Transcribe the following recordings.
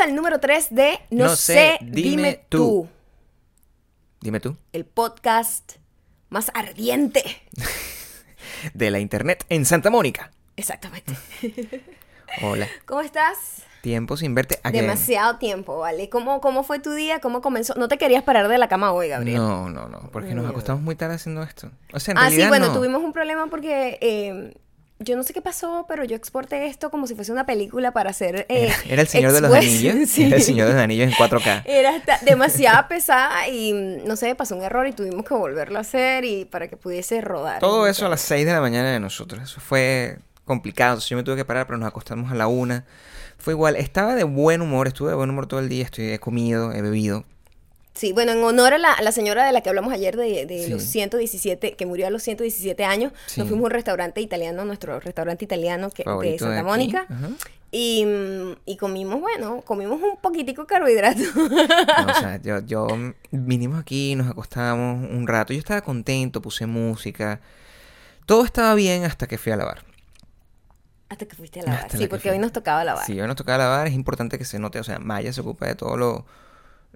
Al número 3 de No, sé, dime, tú. Dime tú. El podcast más ardiente. de la internet en Santa Mónica. Exactamente. Hola. ¿Cómo estás? Tiempo sin verte. again. Demasiado tiempo, ¿vale? ¿Cómo, ¿Cómo fue tu día? ¿Cómo comenzó? No te querías parar de la cama hoy, Gabriel. No, no, no, porque nos acostamos muy tarde haciendo esto. O sea, en ah, realidad sí, bueno, no. tuvimos un problema porque eh, yo no sé qué pasó, pero yo exporté esto como si fuese una película para hacer. eh, Era, era el Señor de los Anillos. Sí. Era el Señor de los Anillos en 4K. Era hasta demasiado pesada y no sé, pasó un error y tuvimos que volverlo a hacer y para que pudiese rodar. Todo eso a las 6 de la mañana de nosotros. Eso fue complicado. Entonces, yo me tuve que parar, pero nos acostamos a la una. Fue igual. Estaba de buen humor. Estuve de buen humor todo el día. Estoy, he comido, he bebido. Sí, bueno, en honor a la, a la señora de la que hablamos ayer de, de Sí. los 117, que murió a los 117 años, Sí. nos fuimos a un restaurante italiano, nuestro restaurante italiano que, de Santa. Mónica, y, y comimos, bueno, comimos un poquitico de carbohidrato. No, o sea, yo, yo vinimos aquí, nos acostamos un rato. Yo estaba contento, puse música. Todo estaba bien hasta que fui a lavar. Hasta que fuiste a lavar. Hasta Sí, porque fui. hoy nos tocaba lavar. Si hoy nos tocaba lavar, es importante que se note. O sea, Maya se ocupa de todo lo,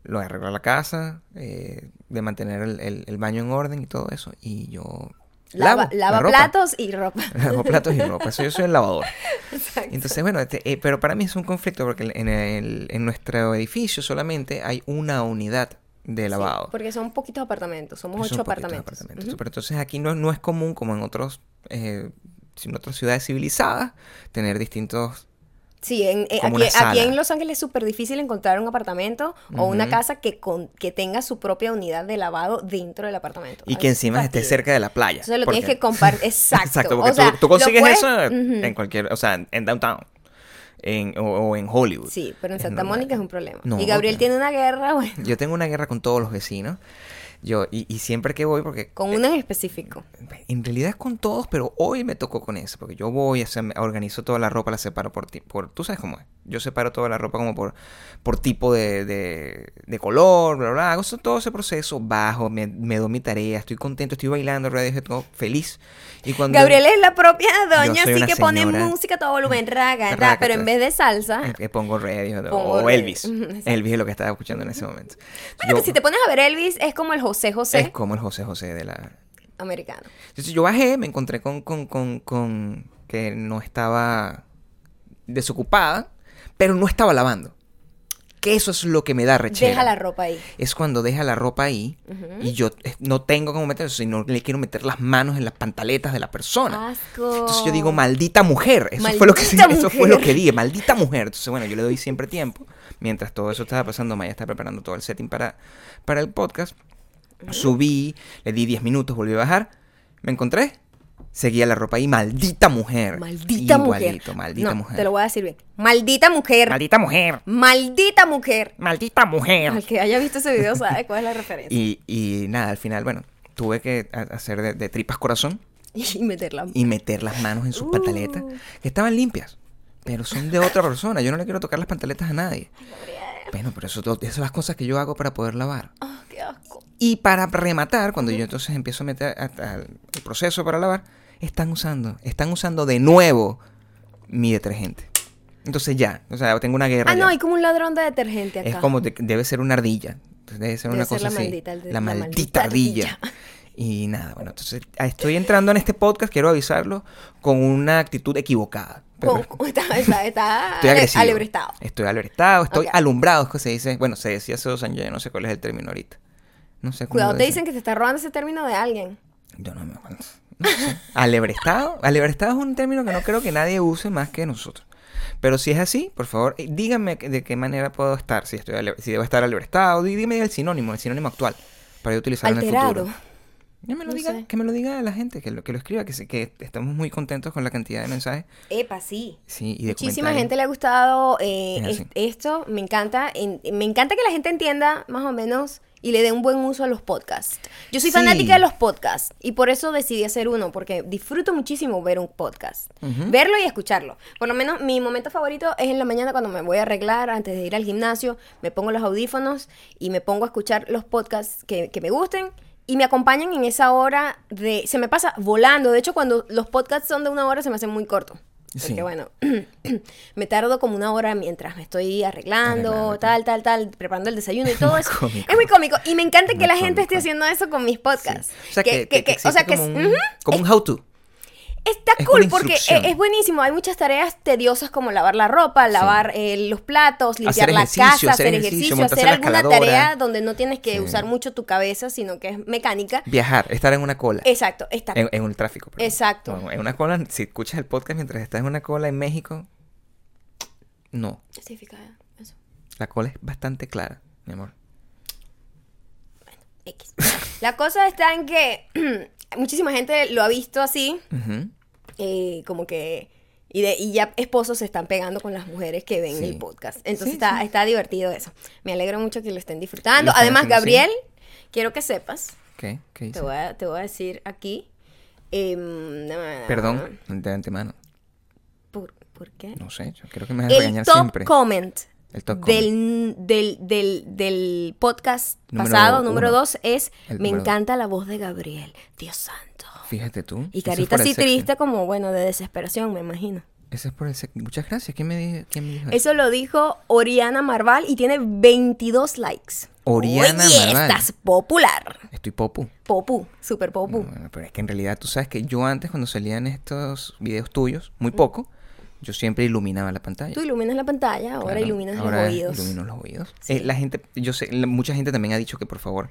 lo de arreglar la casa, eh, de mantener el, el- el baño en orden y todo eso. Y yo Lava, lavo lava platos y ropa. Lavo platos y ropa. Eso yo soy el lavador. Exacto. Entonces, bueno, este, eh, pero para mí es un conflicto porque en, el- en nuestro edificio solamente hay una unidad de Sí, lavado. porque son poquitos apartamentos, somos ocho apartamentos. apartamentos. Pero entonces aquí no, no es común como en otros, eh, en otras ciudades civilizadas tener distintos Sí, en, eh, aquí, en Los Ángeles es súper difícil encontrar un apartamento o una casa que, con, que tenga su propia unidad de lavado dentro del apartamento. y que encima esté cerca de la playa. Entonces lo porque- tienes que compartir. Exacto. Exacto, porque O sea, tú, consigues puedes- eso en cualquier, o sea, en downtown, en, o, o en Hollywood. Sí, pero en Santa. Mónica es un problema. No, y Gabriel tiene una guerra, bueno, Yo tengo una guerra con todos los vecinos. Yo, y, y siempre que voy, porque con uno en específico. en realidad es con todos, pero hoy me tocó con eso, porque yo voy, o sea, me organizo toda la ropa, la separo por ti, por, tú sabes cómo es. Yo separo toda la ropa como por, por tipo de, de, de color, bla, bla, hago todo ese proceso, bajo, me, me doy mi tarea, estoy contento, estoy bailando, Radiohead, todo feliz. Y cuando Gabriel es la propia doña, así que pone música a todo volumen, raga, ra, Raga, pero en vez de salsa. eh, pongo Radiohead Pongo o Radiohead. Elvis. Elvis es lo que estaba escuchando en ese momento. Bueno, Yo- que si te pones a ver Elvis, es como el José José es como el José José de la, americano. Entonces yo bajé, me encontré con, con, con, con que no estaba desocupada, pero no estaba lavando. Que eso es lo que me da rechera. Deja la ropa ahí. Es cuando deja la ropa ahí y yo eh, no tengo cómo meter eso, sino le quiero meter las manos en las pantaletas de la persona. Asco. Entonces yo digo, maldita mujer. Eso fue lo que Maldita eso fue lo mujer. que dije, maldita mujer. Entonces, bueno, yo le doy siempre tiempo. Mientras todo eso estaba pasando, Maya está preparando todo el setting para, para el podcast. Subí, le di 10 minutos, volví a bajar. Me encontré, seguía la ropa ahí, maldita mujer. Maldita Igualito, mujer. maldita no, mujer. Te lo voy a decir bien. Maldita mujer. Maldita mujer. Maldita mujer. Maldita mujer. Al que haya visto ese video sabe cuál es la referencia. Y, y nada, al final, bueno, tuve que ha- hacer de, de tripas corazón Y, meterla. y meter las manos en sus Uh. pantaletas, que estaban limpias, pero son de otra persona. Yo no le quiero tocar las pantaletas a nadie. Bueno, pero eso, esas son las cosas que yo hago para poder lavar. Ah, qué asco. Y para rematar, cuando yo entonces empiezo a meter el el proceso para lavar, están usando, están usando de nuevo mi detergente. Entonces ya, o sea, tengo una guerra. Ah, ya. no, hay como un ladrón de detergente acá. Es como de- debe ser una ardilla. Debe ser Debe una ser cosa la así. maldita- la, la maldita, maldita ardilla. ardilla. Y nada, bueno, entonces ah, estoy entrando en este podcast, quiero avisarlo, con una actitud equivocada. Pero con- está, está, está estoy agresivo. alebrestado. Estoy alebrestado, estoy alumbrado, es que se dice. Bueno, se decía hace dos años, ya no sé cuál es el término ahorita. No sé Cuidado, te dicen. dicen que te está robando ese término de alguien. Yo no me acuerdo. No sé. Alebrestado. Alebrestado es un término que no creo que nadie use más que nosotros. Pero si es así, por favor, eh, díganme de qué manera puedo estar. Si, estoy ale- si debo estar alebrestado, dí- dime el sinónimo, el sinónimo actual, para yo utilizarlo en el futuro. Que me lo No diga, sé. que me lo diga la gente, que lo, que lo escriba, que, se- que estamos muy contentos con la cantidad de mensajes. Epa, sí. Sí, y de Muchísima gente le ha gustado eh, Es es- así. esto. Me encanta. en- me encanta que la gente entienda más o menos y le dé un buen uso a los podcasts. Yo soy Sí. fanática de los podcasts y por eso decidí hacer uno, porque disfruto muchísimo ver un podcast. Verlo y escucharlo. Por lo menos mi momento favorito es en la mañana cuando me voy a arreglar antes de ir al gimnasio, me pongo los audífonos y me pongo a escuchar los podcasts que, que me gusten. Y me acompañan en esa hora de... Se me pasa volando. De hecho, cuando los podcasts son de una hora, se me hacen muy cortos. Porque Sí. bueno, me tardo como una hora mientras me estoy arreglando, Arreglando, tal, tal, tal, preparando el desayuno y todo Muy eso. cómico. Es muy cómico. Y me encanta que la gente esté haciendo eso con mis podcasts. Sí. O sea, que, que- que o sea, como es- un, como un how-to. Está Es cool porque eh, es buenísimo. Hay muchas tareas tediosas como lavar la ropa, lavar eh, los platos, limpiar la casa, hacer ejercicio, hacer alguna tarea donde no tienes que Sí. usar mucho tu cabeza, sino que es mecánica. Viajar, estar en una cola. Exacto, está En, en un tráfico. perdón. Exacto. No, en una cola, si escuchas el podcast mientras estás en una cola en México, no. ¿Qué significa eso? La cola es bastante clara, mi amor. X. La cosa está en que muchísima gente lo ha visto así, eh, como que... Y, de, y ya esposos se están pegando con las mujeres que ven Sí. el podcast. Entonces Sí, está, sí. está divertido eso. Me alegro mucho que lo estén disfrutando. Lo Además. Gabriel, quiero que sepas, ¿Qué? ¿Qué te voy a, te voy a decir aquí. em, Perdón, de antemano. ¿Por, por qué? No sé, yo creo que me vas a El regañar top siempre. comment, El top del, del, del, del podcast Número pasado, número dos, es El Me dos. encanta la voz de Gabriel. Dios santo. Fíjate tú. Y carita así triste como, bueno, de desesperación, me imagino. Eso es por el. Muchas gracias. ¿Quién me, di- quién me dijo eso? Eso lo dijo Oriana Marval y tiene 22 likes. Oriana Oye, Marval. estás popular. Estoy popu. Popu, super popu. Bueno, pero es que en realidad tú sabes que yo antes cuando salían estos videos tuyos, muy poco, yo siempre iluminaba la pantalla. Tú iluminas la pantalla, ahora Claro, iluminas ahora los oídos. ilumino los oídos. Sí. Eh, la gente, yo sé, la- mucha gente también ha dicho que por favor,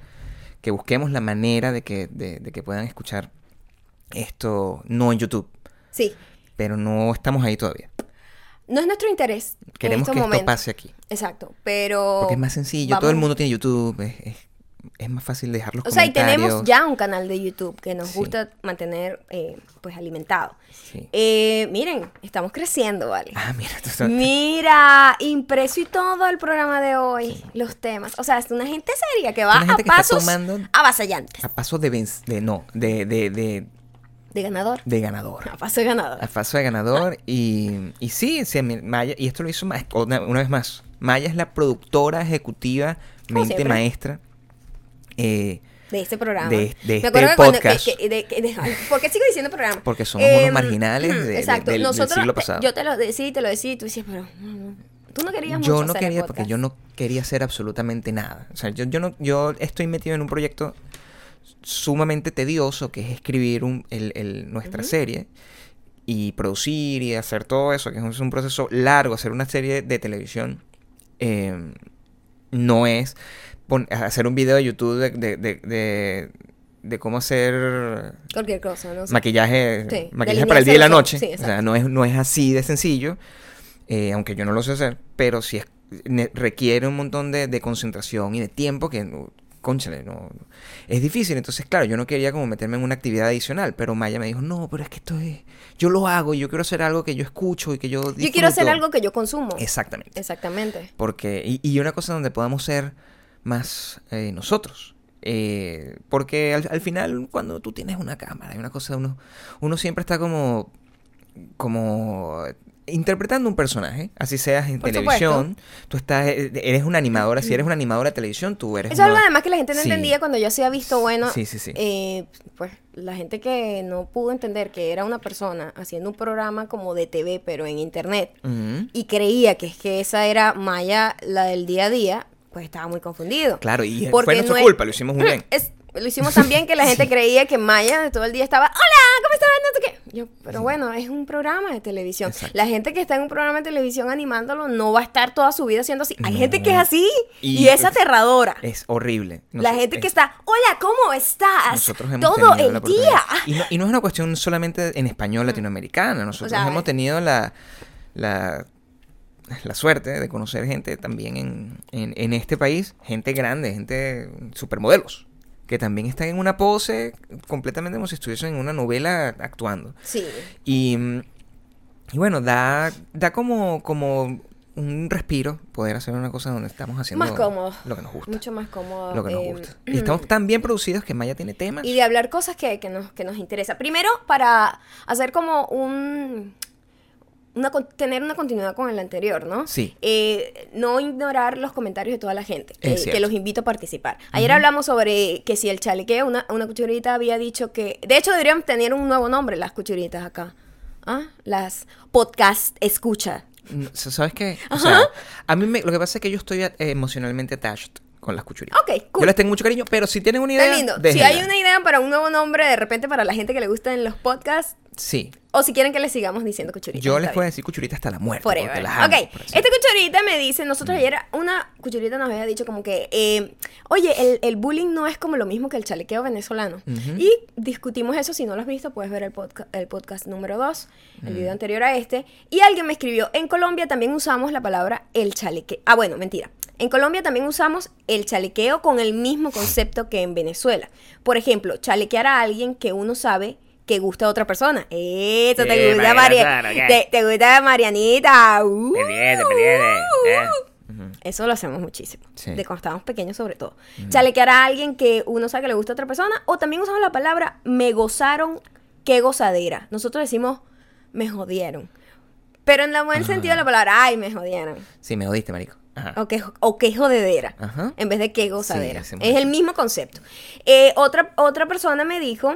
que busquemos la manera de que, de, de que puedan escuchar esto no en YouTube, Sí, pero no estamos ahí todavía. no es nuestro interés. Queremos en que esto pase aquí. Exacto, pero... Porque es más sencillo, todo el mundo tiene YouTube, es, es- es más fácil dejar los O sea, y comentarios. tenemos ya un canal de YouTube que nos Sí. gusta mantener, eh, pues, alimentado. Sí. Eh, miren, estamos creciendo, ¿vale? Ah, mira, tú Mira, impreso y todo el programa de hoy, los temas. O sea, es una gente seria que va Una gente a que está pasos tomando- avasallantes. a paso de, no, de, de, de, De ganador. de ganador. A paso de ganador. A paso de ganador. Y, y sí, sí, Maya, y esto lo hizo Ma- una, una vez más. Maya es la productora ejecutiva, mente maestra. Eh, De este programa. de- de Me acuerdo este que cuando- podcast. que- que- de- ¿Por qué sigo diciendo programa? Porque somos unos Em, marginales de- de- exacto. del- del Nosotros, siglo pasado. Yo te lo decía y te lo decía y tú decías, pero no, no. tú no querías mucho yo no hacer el quería, porque yo no quería hacer absolutamente nada. O sea, yo, yo, no, yo estoy metido en un proyecto sumamente tedioso que es escribir un, el, el- nuestra serie y producir y hacer todo eso, que es un proceso largo. Hacer una serie de televisión eh, no es pon- hacer un video de YouTube de, de, de, de- de cómo hacer Cualquier cosa, ¿no? sé. maquillaje, Sí, maquillaje para el día y la noche. sí, o sea, no es, no es así de sencillo, eh, aunque yo no lo sé hacer, pero sí es, requiere un montón de, de concentración y de tiempo que, cónchale, no, es difícil. Entonces, claro, yo no quería como meterme en una actividad adicional, pero Maya me dijo, no, pero es que esto es, yo lo hago, yo quiero hacer algo que yo escucho y que yo Yo quiero hacer disfruto". algo que yo consumo. Exactamente. Exactamente. Porque, y, y una cosa donde podamos ser más eh, nosotros. Eh, porque al, al final, cuando tú tienes una cámara y una cosa, uno, uno siempre está como, como interpretando un personaje, así seas en Por televisión, tú estás, eh, eres una animadora, si eres una animadora de televisión, tú eres Eso es algo una- además que la gente no Sí. entendía cuando yo hacía visto bueno. Sí, sí, sí. eh, pues la gente que no pudo entender que era una persona haciendo un programa como de TV, pero en internet, y creía que es que esa era Maya, la del día a día, pues estaba muy confundido. Claro, y Porque fue nuestra no es- culpa, lo hicimos muy bien. Es- lo hicimos también que la gente creía que Maya todo el día estaba, hola, ¿cómo estás? No sé qué. Yo, pero bueno, es un programa de televisión. Exacto. La gente que está en un programa de televisión animándolo no va a estar toda su vida siendo así. Hay No. gente que es así y, Y- es aterradora. Es horrible. la gente que es- está, hola, ¿cómo estás? Nosotros hemos Todo tenido el día. Y no, y no es una cuestión solamente en español latinoamericana. Nosotros sea, hemos tenido la, la, la suerte de conocer gente también en, en, en este país, gente grande, gente supermodelos, que también están en una pose completamente como si estuviesen en una novela actuando. Sí. Y, y bueno, da, da como, como un respiro poder hacer una cosa donde estamos haciendo Más cómodo. lo que nos gusta. Mucho más cómodo. Lo que nos eh, gusta. Y estamos tan bien producidos que Maya tiene temas. y de hablar cosas que, que nos, que nos interesa. Primero, para hacer como un... Una, tener una continuidad con el anterior, ¿no? Sí. Eh, no ignorar los comentarios de toda la gente, cierto. que los invito a participar. Ayer hablamos sobre que si el chalequeo, una, una cuchurita había dicho que... De hecho, deberíamos tener un nuevo nombre, las cuchuritas acá. ¿ah? las podcast escucha. Mm, ¿Sabes qué? O sea, a mí me- lo que pasa es que yo estoy eh, emocionalmente attached con las cuchuritas. Ok, cool. Yo les tengo mucho cariño, pero si tienen una idea, Está lindo. Si hay una idea para un nuevo nombre, de repente para la gente que le gustan los podcasts, Sí. O si quieren que les sigamos diciendo cuchuritas. Yo les puedo decir cuchurita hasta la muerte. Forever. las amo, ok, por esta cuchurita me dice, nosotros ayer, una cuchurita nos había dicho como que, eh, oye, el, el bullying no es como lo mismo que el chalequeo venezolano. Y discutimos eso, si no lo has visto, puedes ver el, podca- el podcast número 2, el video anterior a este. Y alguien me escribió, en Colombia también usamos la palabra el chalequeo. Ah, bueno, mentira. En Colombia también usamos el chalequeo con el mismo concepto que en Venezuela. Por ejemplo, chalequear a alguien que uno sabe que gusta a otra persona. Eso Sí, te gusta, ¿qué? Te, te gusta Marianita. Uh. Pendiente, pendiente, eh. Eso lo hacemos muchísimo. Sí. De cuando estábamos pequeños, sobre todo. Chalequear a alguien que uno sabe que le gusta a otra persona. O también usamos la palabra me gozaron, qué gozadera. Nosotros decimos me jodieron. Pero en el buen sentido de la palabra, ay, me jodieron. Sí, me jodiste, marico. Ajá. O qué, o qué jodedera. Ajá. En vez de qué gozadera. Sí, es el mismo concepto. Eh, otra, otra persona me dijo.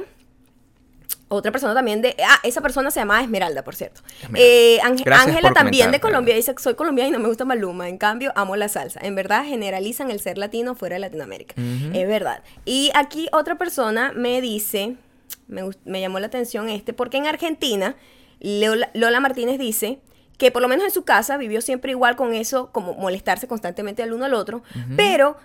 Otra persona también de. Ah, esa persona se llamaba Esmeralda, por cierto. Eh, Ángela también de Colombia dice que soy colombiana y no me gusta Maluma. En cambio, amo la salsa. En verdad, generalizan el ser latino fuera de Latinoamérica. Es verdad. Y aquí otra persona me dice. Me, me llamó la atención este, porque en Argentina, Lola, Lola Martínez dice que por lo menos en su casa vivió siempre igual con eso, como molestarse constantemente al uno al otro, pero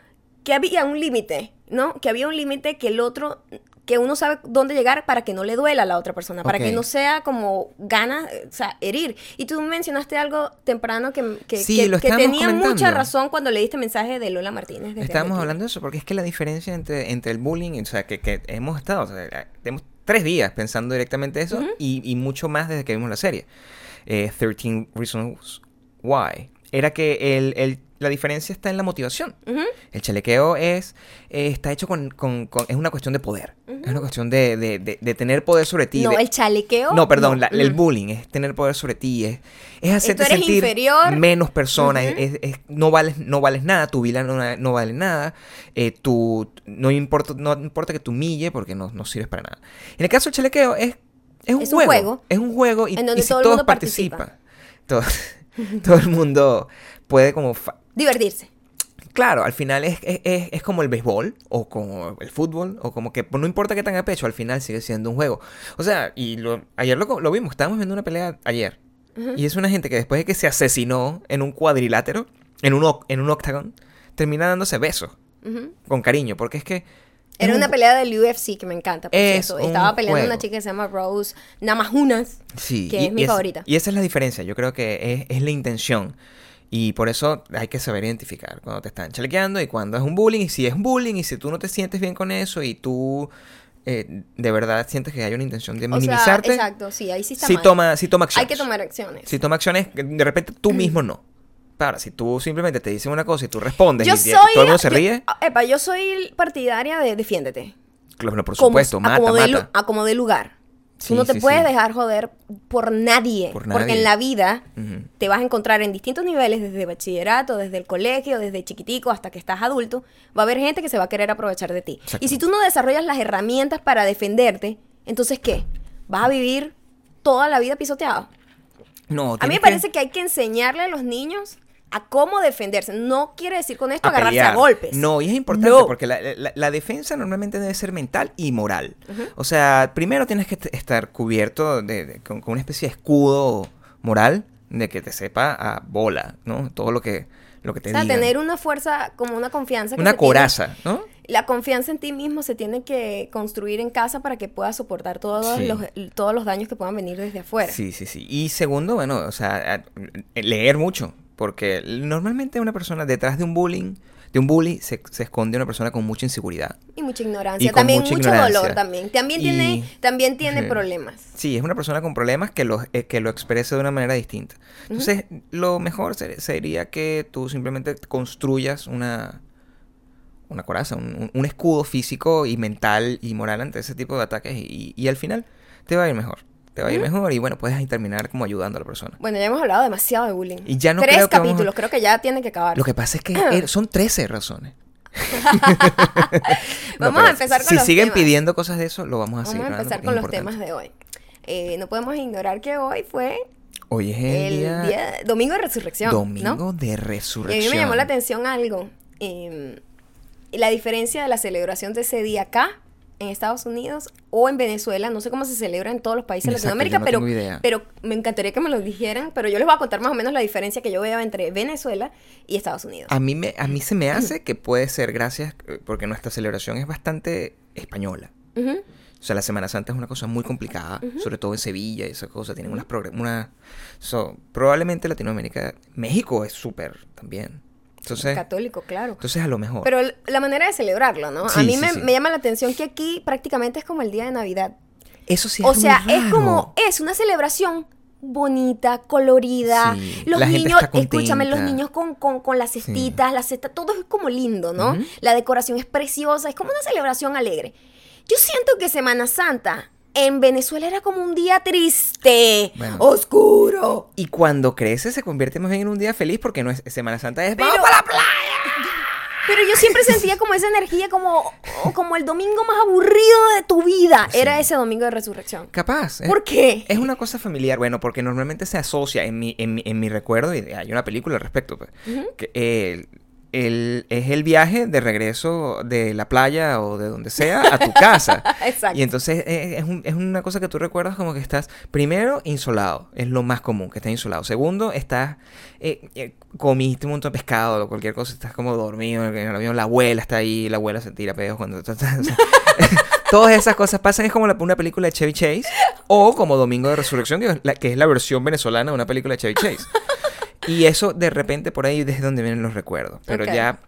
que había un límite, ¿no? Que había un límite que el otro, que uno sabe dónde llegar para que no le duela a la otra persona, para que no sea como gana, eh, o sea, herir. Y tú mencionaste algo temprano que, que, Sí, que- tenía mucha razón cuando leíste mensaje de Lola Martínez. Estábamos hablando de eso porque es que la diferencia entre, entre el bullying, o sea, que, que hemos estado, o sea, tenemos tres días pensando directamente eso y, y mucho más desde que vimos la serie. Eh, 13 Reasons Why. Era que el, el- la diferencia está en la motivación. El chalequeo es, eh, está hecho con, con- con- es una cuestión de poder. Es una cuestión de, de- de- de tener poder sobre ti. No, el chalequeo. no, perdón, la- el Mm. bullying es tener poder sobre ti, es, es hacerte eres sentir inferior. menos persona, Ujú. es, es- no, vales, no vales nada, tu vida no, no vale nada, eh, no, importa, no importa que te humille porque no, no sirves para nada. En el caso del chalequeo es, es un Es un juego, juego es un juego y, en donde y si todo el todos mundo participa. participan, todo, todo el mundo puede como... fa- Divertirse. Claro, al final es, es, es- como el béisbol o como el fútbol o como que no importa que tenga pecho, al final sigue siendo un juego. O sea, y lo- ayer lo, lo vimos, estábamos viendo una pelea ayer. Y es una gente que después de que se asesinó en un cuadrilátero, en un, en un octagon, termina dándose besos Ujú. con cariño, porque es que... Era un una pelea del UFC que me encanta. Por Es cierto. Estaba peleando juego. una chica que se llama Rose Namajunas. Sí, que y- es mi y favorita. Y esa es la diferencia, yo creo que es, es la intención. Y por eso hay que saber identificar cuando te están chalequeando y cuando es un bullying. Y si es un bullying y si tú no te sientes bien con eso y tú eh, de verdad sientes que hay una intención de O sea, minimizarte, exacto, sí, ahí sí está sí mal. toma, sí toma Hay acciones. que tomar acciones. Si toma acciones, de repente tú mismo no. Ahora, si tú simplemente te dicen una cosa y tú respondes Yo y soy. todo el mundo se yo- ríe, epa, yo soy partidaria de defiéndete. claro, por Como- supuesto, a mata, de mata. a como de lugar. Tú no te puedes dejar joder por nadie, Por Porque nadie. en la vida te vas a encontrar en distintos niveles, desde bachillerato, desde el colegio, desde chiquitico hasta que estás adulto. Va a haber gente que se va a querer aprovechar de ti. Y si tú no desarrollas las herramientas para defenderte, entonces ¿qué? ¿Vas a vivir toda la vida pisoteado? No, A mí me parece que hay que enseñarle a los niños a cómo defenderse. No quiere decir con esto agarrarse pelear. a golpes. No, y es importante No. porque la, la- la defensa normalmente debe ser mental y moral. O sea, primero tienes que estar cubierto de, de- con, con una especie de escudo moral de que te sepa a bola, ¿no? Todo lo que, lo que te O sea, digan. tener una fuerza, como una confianza. que una tiene- coraza, ¿no? La confianza en ti mismo se tiene que construir en casa para que puedas soportar todos, Sí. los, todos los daños que puedan venir desde afuera. Sí, sí, sí. Y segundo, bueno, o sea, a- leer mucho. Porque normalmente una persona detrás de un bullying, de un bully, se, se esconde una persona con mucha inseguridad. Y mucha Y ignorancia. con También mucho ignorancia. dolor también. También Y- tiene, también tiene problemas. Sí, es una persona con problemas que lo, eh, que lo expresa de una manera distinta. Entonces, lo mejor ser- sería que tú simplemente construyas una, una coraza, un, escudo físico y mental y moral ante ese tipo de ataques y, y al final te va a ir mejor. Te va a ir mejor y bueno, puedes ahí terminar como ayudando a la persona. Bueno, ya hemos hablado demasiado de bullying. Y ya no Tres creo que vamos a- capítulos, creo que ya tiene que acabar. Lo que pasa es que er- son 13 razones. No, Vamos a empezar con Si los siguen temas. pidiendo cosas de eso, lo vamos a Vamos seguir a hablando empezar con los temas de hoy. eh, no podemos ignorar que hoy fue Hoy es el, el día, día, domingo de resurrección. domingo ¿no? de Y a resurrección. mí me llamó la atención algo. eh, la diferencia de la celebración de ese día acá, en Estados Unidos o en Venezuela. No sé cómo se celebra en todos los países de Latinoamérica, no pero, idea. pero me encantaría que me lo dijeran. Pero yo les voy a contar más o menos la diferencia que yo veo entre Venezuela y Estados Unidos. A mí, me, a mí se me hace que puede ser gracias, eh, porque nuestra celebración es bastante española. O sea, la Semana Santa es una cosa muy complicada, sobre todo en Sevilla y esas cosas. Tienen unas una, so, probablemente Latinoamérica, México es súper también. Entonces, Católico, claro. entonces a lo mejor. Pero la manera de celebrarlo, ¿no? a mí sí, me, sí. me llama la atención que aquí prácticamente es como el día de Navidad. Eso sí o es sea, muy es como, es una celebración bonita, colorida. Los la gente niños, está escúchame, los niños con, con, con las cestitas, la cesta, todo es como lindo, ¿no? La decoración es preciosa, es como una celebración alegre. Yo siento que Semana Santa en Venezuela era como un día triste, Bueno. oscuro. Y cuando crece se convierte más bien en un día feliz porque no es Semana Santa, es Pero- ¡Vamos para la playa! Pero yo siempre sentía como esa energía, como, como el domingo más aburrido de tu vida. Sí. Era ese domingo de resurrección. Capaz. es- ¿Por qué? Es una cosa familiar, bueno, porque normalmente se asocia en mi, en mi, en mi recuerdo, y hay una película al respecto, pues, que el- es el viaje de regreso de la playa o de donde sea a tu casa. Exacto. Y entonces eh, es, un- es una cosa que tú recuerdas como que estás, primero, insolado, es lo más común, que estás insolado. Segundo, estás, eh, eh, comiste un montón de pescado o cualquier cosa, estás como dormido en el avión, la abuela está ahí, la abuela se tira pedos cuando... sea, Todas esas cosas pasan, es como la- una película de Chevy Chase o como Domingo de Resurrección, que es, la, que es la versión venezolana de una película de Chevy Chase. Y eso de repente por ahí desde donde vienen los recuerdos. Pero ya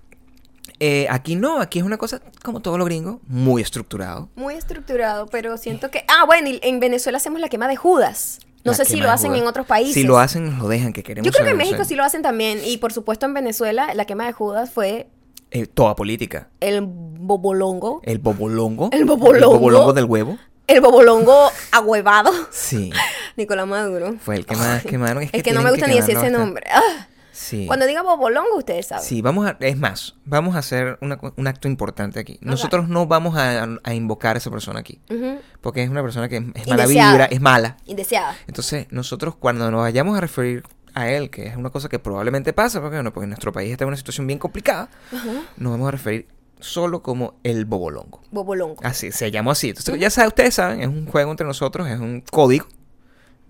eh, aquí no, aquí es una cosa como todo lo gringo, muy estructurado. Muy estructurado, pero siento que... Ah, bueno, y en Venezuela hacemos la quema de Judas. No La sé si lo hacen Judas. en otros países. Si lo hacen, nos lo dejan, que queremos Yo creo que en México sí lo hacen también. Y por supuesto en Venezuela la quema de Judas fue eh, toda política. el bobolongo. El bobolongo. El bobolongo. El bobolongo del huevo. El bobolongo ahuevado. Sí. Nicolás Maduro. Fue el que más quemaron. Es que, que, no me gusta ni decir ese nombre. Ah. Sí. Cuando diga bobolongo, ustedes saben. Sí, vamos a, es más, vamos a hacer una un acto importante aquí. Nosotros no vamos a, a invocar a esa persona aquí, porque es una persona que es, es mala vibra, es mala. Indeseada. Entonces, nosotros cuando nos vayamos a referir a él, que es una cosa que probablemente pasa, porque, bueno, porque nuestro país está en una situación bien complicada, nos vamos a referir solo como el bobolongo. Bobolongo. Así, se llamó así. Entonces, ya saben, ustedes saben, es un juego entre nosotros, es un código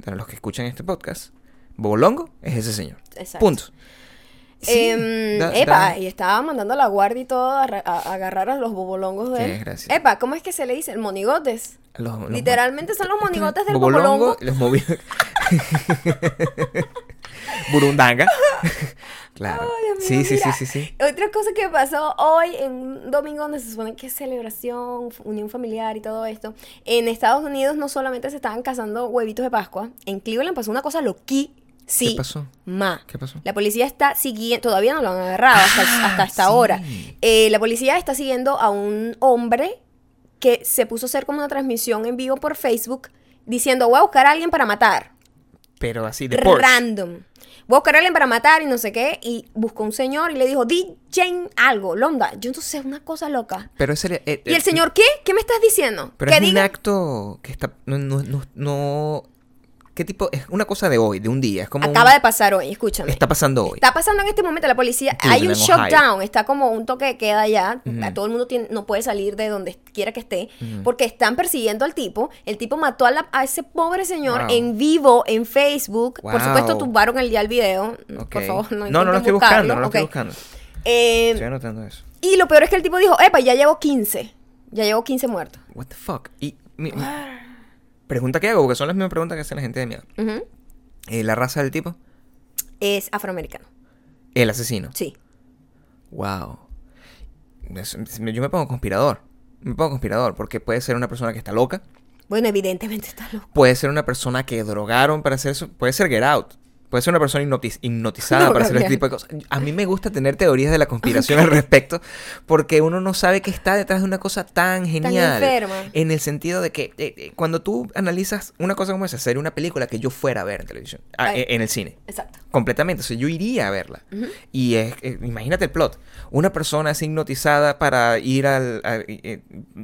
para los que escuchan este podcast. Bobolongo es ese señor. Exacto. Punto. Sí, Em, da- epa, da- y estaba mandando a la guardia y todo a, ra- a- a agarrar a los bobolongos de Qué él. Epa, ¿cómo es que se le dice? El monigotes. los- los- Literalmente son los monigotes del Bobolongo, bobolongo. los movi- Burundanga. claro. Ay, sí, sí, sí, sí, sí. Otra cosa que pasó hoy en un domingo donde se supone que es celebración, unión familiar y todo esto. En Estados Unidos no solamente se estaban cazando huevitos de Pascua, en Cleveland pasó una cosa loquísima. ¿Qué pasó? ¿Qué pasó? La policía está siguiendo, todavía no lo han agarrado hasta, Ah, hasta esta sí. hora. Eh, la policía está siguiendo a un hombre que se puso a hacer como una transmisión en vivo por Facebook diciendo voy a buscar a alguien para matar. Pero así de Porsche. Random. Voy a buscar a alguien para matar y no sé qué. Y buscó un señor y le dijo, DJ algo, Londa. Yo no sé, una cosa loca. Pero ese eh, ¿Y el eh, señor qué? ¿Qué me estás diciendo? Pero es un acto que está. No, no, no, no- ¿Qué tipo? Es una cosa de hoy, de un día. Es como. Acaba un- de pasar hoy, escúchame. Está pasando hoy. Está pasando en este momento la policía. hay un Cleveland, shutdown, está como un toque de queda ya. Ujú. Todo el mundo tiene- no puede salir de donde quiera que esté. Porque están persiguiendo al tipo. El tipo mató a, la- a ese pobre señor Wow. en vivo en Facebook. Por Wow. supuesto, tumbaron el, ya el video. Ok. Por favor, no no, no lo estoy buscando, no lo estoy Ok. buscando. Eh, Estoy anotando eso. y lo peor es que el tipo dijo, epa, ya llevo 15. Ya llevo 15 muertos. What the fuck? Y. mi- mi- pregunta que hago, porque son las mismas preguntas que hace la gente de miedo. Eh, ¿La raza del tipo? Es afroamericano. El asesino. Sí. Wow. Es- Yo me pongo conspirador. Me pongo conspirador porque puede ser una persona que está loca. Bueno, evidentemente está loco. Puede ser una persona que drogaron para hacer eso. Puede ser Get Out. Puede ser una persona hipnotiz- hipnotizada No, para hacer este tipo de cosas. A mí me gusta tener teorías de la conspiración al respecto porque uno no sabe qué está detrás de una cosa tan genial. enferma. En el sentido de que eh, eh, cuando tú analizas una cosa como esa, sería una película que yo fuera a ver en televisión, ah, Ay. eh, en el cine. Exacto. Completamente, o sea, yo iría a verla. Y es, eh, imagínate el plot. Una persona es hipnotizada para ir al, a-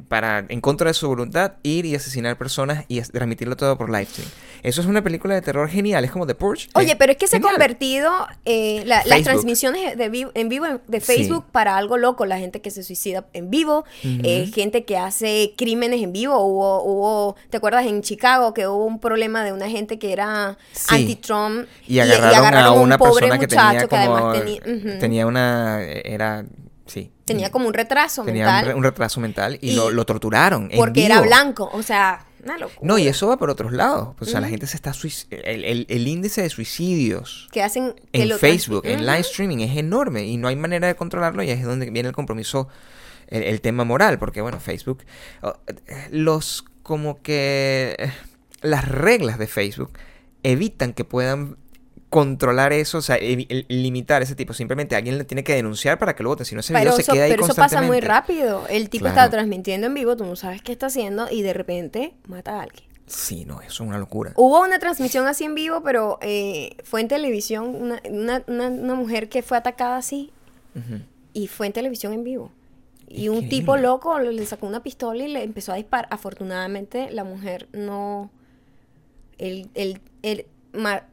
para, en contra de su voluntad, ir y asesinar personas y transmitirlo todo por live stream. Eso es una película de terror genial, es como The Purge. Oye, pero es que se ha convertido eh, la- las transmisiones de vivo, en vivo de Facebook Sí. para algo loco. La gente que se suicida en vivo, eh, gente que hace crímenes en vivo. Hubo, hubo, ¿te acuerdas en Chicago que hubo un problema de una gente que era Sí. anti-Trump Y agarraron, a un una pobre persona que muchacho tenía que además tenía, una... Era... Sí. tenía como un retraso Tenía un, mental re- un retraso mental y, Y- lo, lo torturaron. en porque era blanco. O sea, una locura. No, y eso va por otros lados. O sea, la gente se está... El, el- el índice de suicidios que hacen que en lo Facebook, en live streaming, es enorme y no hay manera de controlarlo y ahí es donde viene el compromiso, el, el tema moral, porque bueno, Facebook, los como que las reglas de Facebook evitan que puedan controlar eso, o sea, limitar ese tipo. Simplemente alguien le tiene que denunciar para que lo voten, si no ese Pero video se queda ahí pero eso pasa muy rápido. El tipo Claro. está transmitiendo en vivo, tú no sabes qué está haciendo y de repente mata a alguien. Sí, no, eso es una locura. Hubo una transmisión así en vivo, pero eh, fue en televisión, una, una, una, una mujer que fue atacada así y fue en televisión en vivo. Y un tipo loco le sacó una pistola y le empezó a disparar. Afortunadamente la mujer no... El, el, el, ma-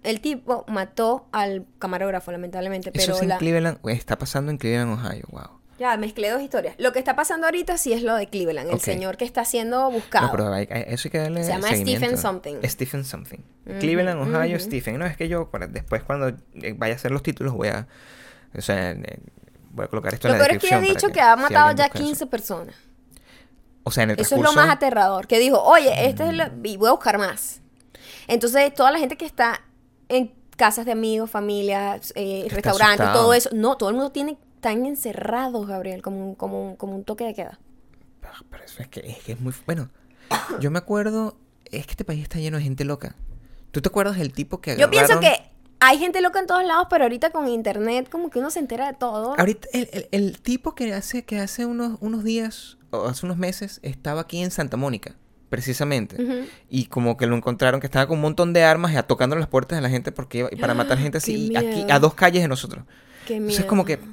el tipo mató al camarógrafo, lamentablemente, Eso pero es en la... Cleveland, está pasando en Cleveland, Ohio, wow. Ya, mezclé dos historias. Lo que está pasando ahorita sí es lo de Cleveland, el señor que está siendo buscado. No, pero hay- hay- eso hay que darle Se llama. Stephen something. Stephen something. Cleveland, Ohio. Stephen. No, es que yo para- después cuando eh, vaya a hacer los títulos voy a... O sea, eh, voy a colocar esto Lo en la peor es que ha descripción. dicho que ha matado ya busca eso. 15 personas. O sea, en el Eso es lo más aterrador. Que dijo, oye, este es lo... y voy a buscar más. Entonces, toda la gente que está en casas de amigos, familias, eh, restaurantes, asustado. todo eso. No, todo el mundo tiene, están encerrados, Gabriel, como un, como un, como un toque de queda. Ah, Pero eso es que, es que es muy... Bueno, yo me acuerdo... Es que este país está lleno de gente loca. ¿Tú te acuerdas del tipo que Yo pienso agarraron- que hay gente loca en todos lados, pero ahorita con internet como que uno se entera de todo. Ahorita, el, el- el tipo que hace, que hace unos, unos días, o hace unos meses, estaba aquí en Santa Mónica, precisamente. Y como que lo encontraron que estaba con un montón de armas y tocando las puertas de la gente porque iba- para matar gente así, y aquí miedo. a dos calles de nosotros. Qué Entonces es como que miedo.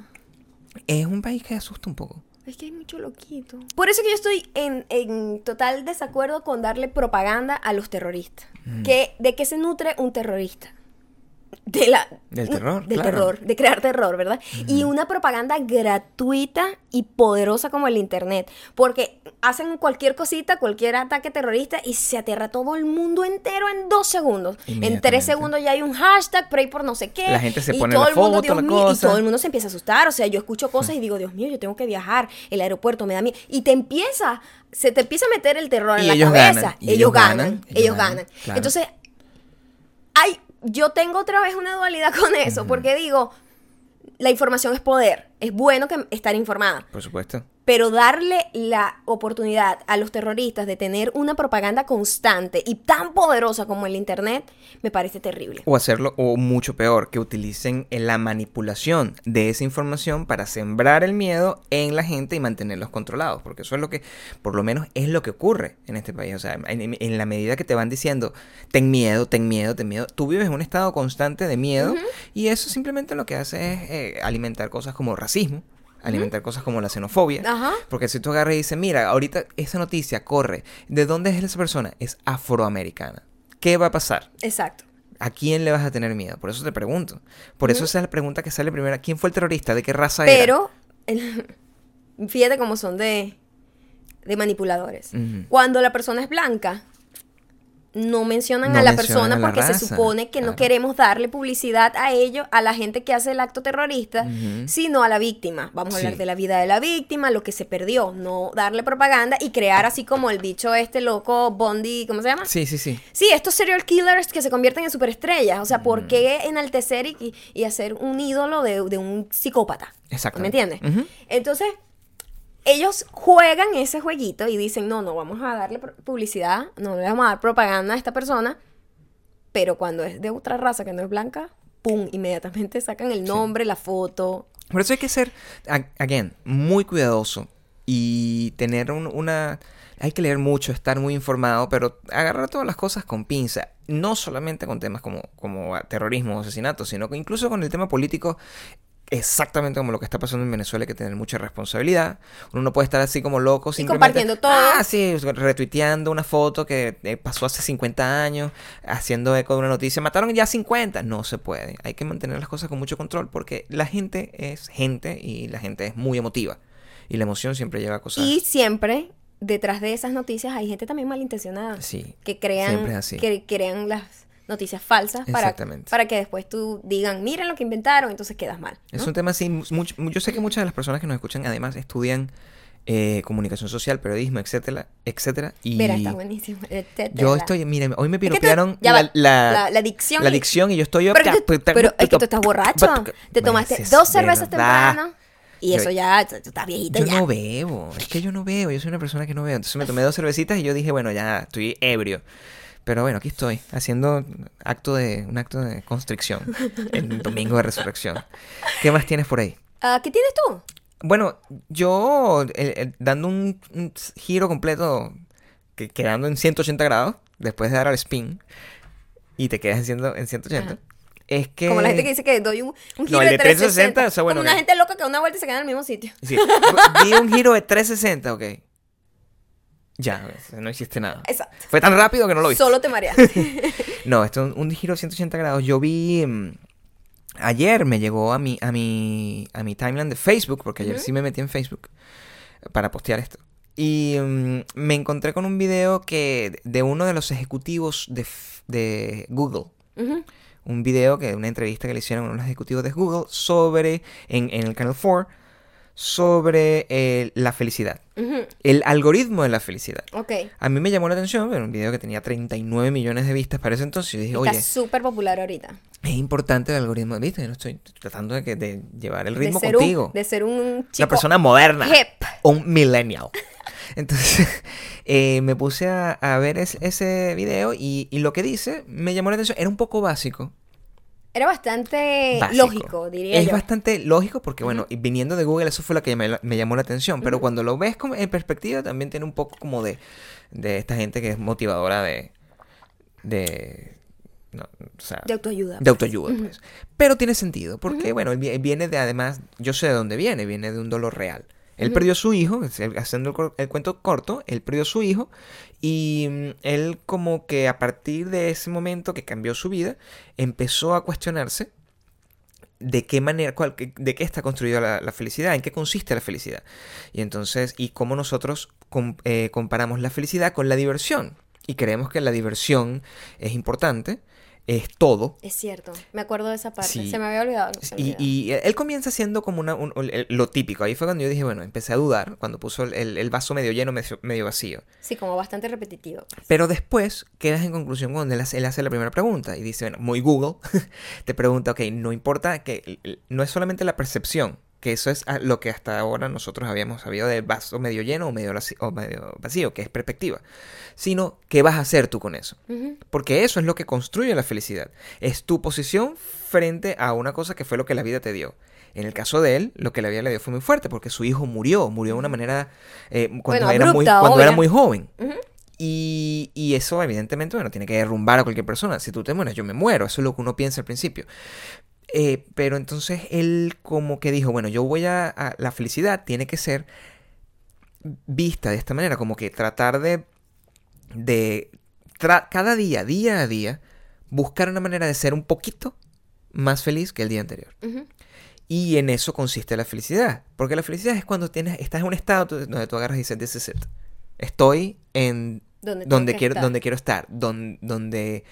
es un país que asusta un poco. Es que hay mucho loquito. Por eso que yo estoy en, en total desacuerdo con darle propaganda a los terroristas. Mm. Que, ¿De qué se nutre un terrorista? De la, Del terror, Del claro. terror, de crear terror, ¿verdad? Y una propaganda gratuita y poderosa como el Internet. Porque hacen cualquier cosita, cualquier ataque terrorista y se aterra todo el mundo entero en dos segundos. En tres segundos ya hay un hashtag, pray por no sé qué. La gente se y pone todo la el mundo, foto, Dios la mío, y todo el mundo se empieza a asustar. O sea, yo escucho cosas y digo, Dios mío, yo tengo que viajar. El aeropuerto me da miedo. Y te empieza, se te empieza a meter el terror en la cabeza. ganan, ellos, ellos ganan, ellos ellos ganan. ganan, claro. Entonces, hay, yo tengo otra vez una dualidad con eso, porque digo, la información es poder. Es bueno que estar informada. Por supuesto. Pero darle la oportunidad a los terroristas de tener una propaganda constante y tan poderosa como el Internet, me parece terrible. O hacerlo, o mucho peor, que utilicen en la manipulación de esa información para sembrar el miedo en la gente y mantenerlos controlados. Porque eso es lo que, por lo menos, es lo que ocurre en este país. O sea, en, en la medida que te van diciendo, ten miedo, ten miedo, ten miedo, tú vives en un estado constante de miedo y eso simplemente lo que hace es eh, alimentar cosas como racismo. Alimentar cosas como la xenofobia. Ajá. Porque si tú agarras y dices, mira, ahorita esa noticia corre. ¿De dónde es esa persona? Es afroamericana. ¿Qué va a pasar? Exacto. ¿A quién le vas a tener miedo? Por eso te pregunto. Por eso esa es la pregunta que sale primero. ¿Quién fue el terrorista? ¿De qué raza era? Pero, fíjate cómo son de, de manipuladores. Cuando la persona es blanca, no mencionan No a la mencionan persona a la porque se supone que no queremos darle publicidad a ellos, a la gente que hace el acto terrorista, sino a la víctima. Vamos a hablar de la vida de la víctima, lo que se perdió, no darle propaganda y crear así como el bicho este loco Bondi, ¿cómo se llama? Sí, sí, sí. Sí, estos serial killers que se convierten en superestrellas. O sea. ¿por qué enaltecer y, y hacer un ídolo de, de un psicópata? Exacto. ¿Me entiendes? Entonces, ellos juegan ese jueguito y dicen, no, no vamos a darle publicidad, no le vamos a dar propaganda a esta persona, pero cuando es de otra raza que no es blanca, pum, inmediatamente sacan el nombre, la foto. Por eso hay que ser, again, muy cuidadoso y tener un- una... Hay que leer mucho, estar muy informado, pero agarrar todas las cosas con pinza. No solamente con temas como, como terrorismo o asesinato, sino que incluso con el tema político, exactamente como lo que está pasando en Venezuela, hay que tener mucha responsabilidad. Uno no puede estar así como loco simplemente... compartiendo todo. Ah, sí, retuiteando una foto que eh, pasó hace 50 años, haciendo eco de una noticia. Mataron ya 50. No se puede. Hay que mantener las cosas con mucho control porque la gente es gente y la gente es muy emotiva. Y la emoción siempre lleva a cosas... Y siempre detrás de esas noticias hay gente también malintencionada. Sí, Que crean, siempre es así. que crean las noticias falsas para, para que después tú digan, miren lo que inventaron, entonces quedas mal. ¿no? Es un tema así, mucho- yo sé que muchas de las personas que nos escuchan además estudian eh, comunicación social, periodismo, etcétera, etcétera. Y Mira, está buenísimo. etcétera. yo estoy, mire, hoy me Es que tú- piropearon la, la, la- la dicción la y- dicción y yo estoy... Pero, tú- pero es que tú estás borracho. Te tomaste es dos cervezas temprano. Y Yo- eso ya, tú estás viejito Yo ya. no bebo, es que yo no bebo, yo soy una persona que no bebo. Entonces me tomé dos cervecitas y yo dije, bueno, ya estoy ebrio. Pero bueno, aquí estoy, haciendo acto de, un acto de constricción el domingo de resurrección. ¿Qué más tienes por ahí? Ah, ¿Qué tienes tú? Bueno, yo dando un, un giro completo, que, quedando en 180 grados, después de dar al spin, y te quedas en, ciento- en 180, Ajá. es que... Como la gente que dice que doy un, un giro el de de 360. 360, o sea, bueno, Como una que- gente loca que da una vuelta y se queda en el mismo sitio. Sí, di un giro de 360, ok. Ya, no hiciste nada. Exacto. Fue tan rápido que no lo viste. Solo te mareaste. No, esto es un, un giro de 180 grados. Yo vi... mm, ayer me llegó a mi, a mi, a mi timeline de Facebook, porque ayer sí me metí en Facebook para postear esto. Y mm, me encontré con un video que de uno de los ejecutivos de, de Google. Un video, que una entrevista que le hicieron a uno de los ejecutivos de Google sobre, en, en el Canal 4, sobre eh, la felicidad. El algoritmo de la felicidad. Ok. A mí me llamó la atención, era un video que tenía 39 millones de vistas para ese entonces. Yo dije, Está oye, súper popular ahorita. es importante el algoritmo. ¿Viste? Yo no estoy tratando de, que, de llevar el ritmo de contigo. Un, de ser un chico Una persona moderna. hip. Un millennial. Entonces, eh, me puse a, a ver es- ese video y, y lo que dice me llamó la atención. Era un poco básico. Era bastante básico. lógico, diría Es yo. bastante lógico porque, bueno, y viniendo de Google, eso fue lo que me, me llamó la atención. Pero cuando lo ves como en perspectiva, también tiene un poco como de, de esta gente que es motivadora de. de. no, o sea, De autoayuda. de autoayuda, pues. Pero tiene sentido, porque, bueno, él viene de, además, yo sé de dónde viene, viene de un dolor real. Él perdió a su hijo, haciendo el, cuento corto, él perdió a su hijo y mm, él como que a partir de ese momento que cambió su vida, empezó a cuestionarse de qué manera, cuál- de qué está construida la, la felicidad, en qué consiste la felicidad. Y entonces, y cómo nosotros com- eh, comparamos la felicidad con la diversión. Y creemos que la diversión es importante, es todo, Es cierto. Me acuerdo de esa parte. Sí. Se me había olvidado. me y, él comienza siendo como una, un- lo típico. Ahí fue cuando yo dije, bueno, empecé a dudar, cuando puso el, vaso medio lleno, medio, medio vacío. Sí, como bastante repetitivo. Pero después quedas en conclusión cuando él hace, él hace la primera pregunta y dice, bueno, muy Google, te pregunta, ok, no importa que no es solamente la percepción, que eso es lo que hasta ahora nosotros habíamos sabido del vaso medio lleno o medio, o medio vacío, que es perspectiva, sino qué vas a hacer tú con eso. Porque eso es lo que construye la felicidad. Es tu posición frente a una cosa que fue lo que la vida te dio. En el caso de él, lo que la vida le dio fue muy fuerte, porque su hijo murió, murió de una manera eh, cuando, Bueno, era, muy, cuando era muy joven. Y, y eso, evidentemente, bueno, tiene que derrumbar a cualquier persona. Si tú te mueres, yo me muero. Eso es lo que uno piensa al principio. Eh, pero entonces él como que dijo, bueno, yo voy a, a- La felicidad tiene que ser vista de esta manera, como que tratar de... de tra- cada día, día a día, buscar una manera de ser un poquito más feliz que el día anterior. Y en eso consiste la felicidad. Porque la felicidad es cuando tienes, estás en un estado donde tú agarras y dices, this is it. Estoy en Donde, quiero, estar. donde quiero estar. Donde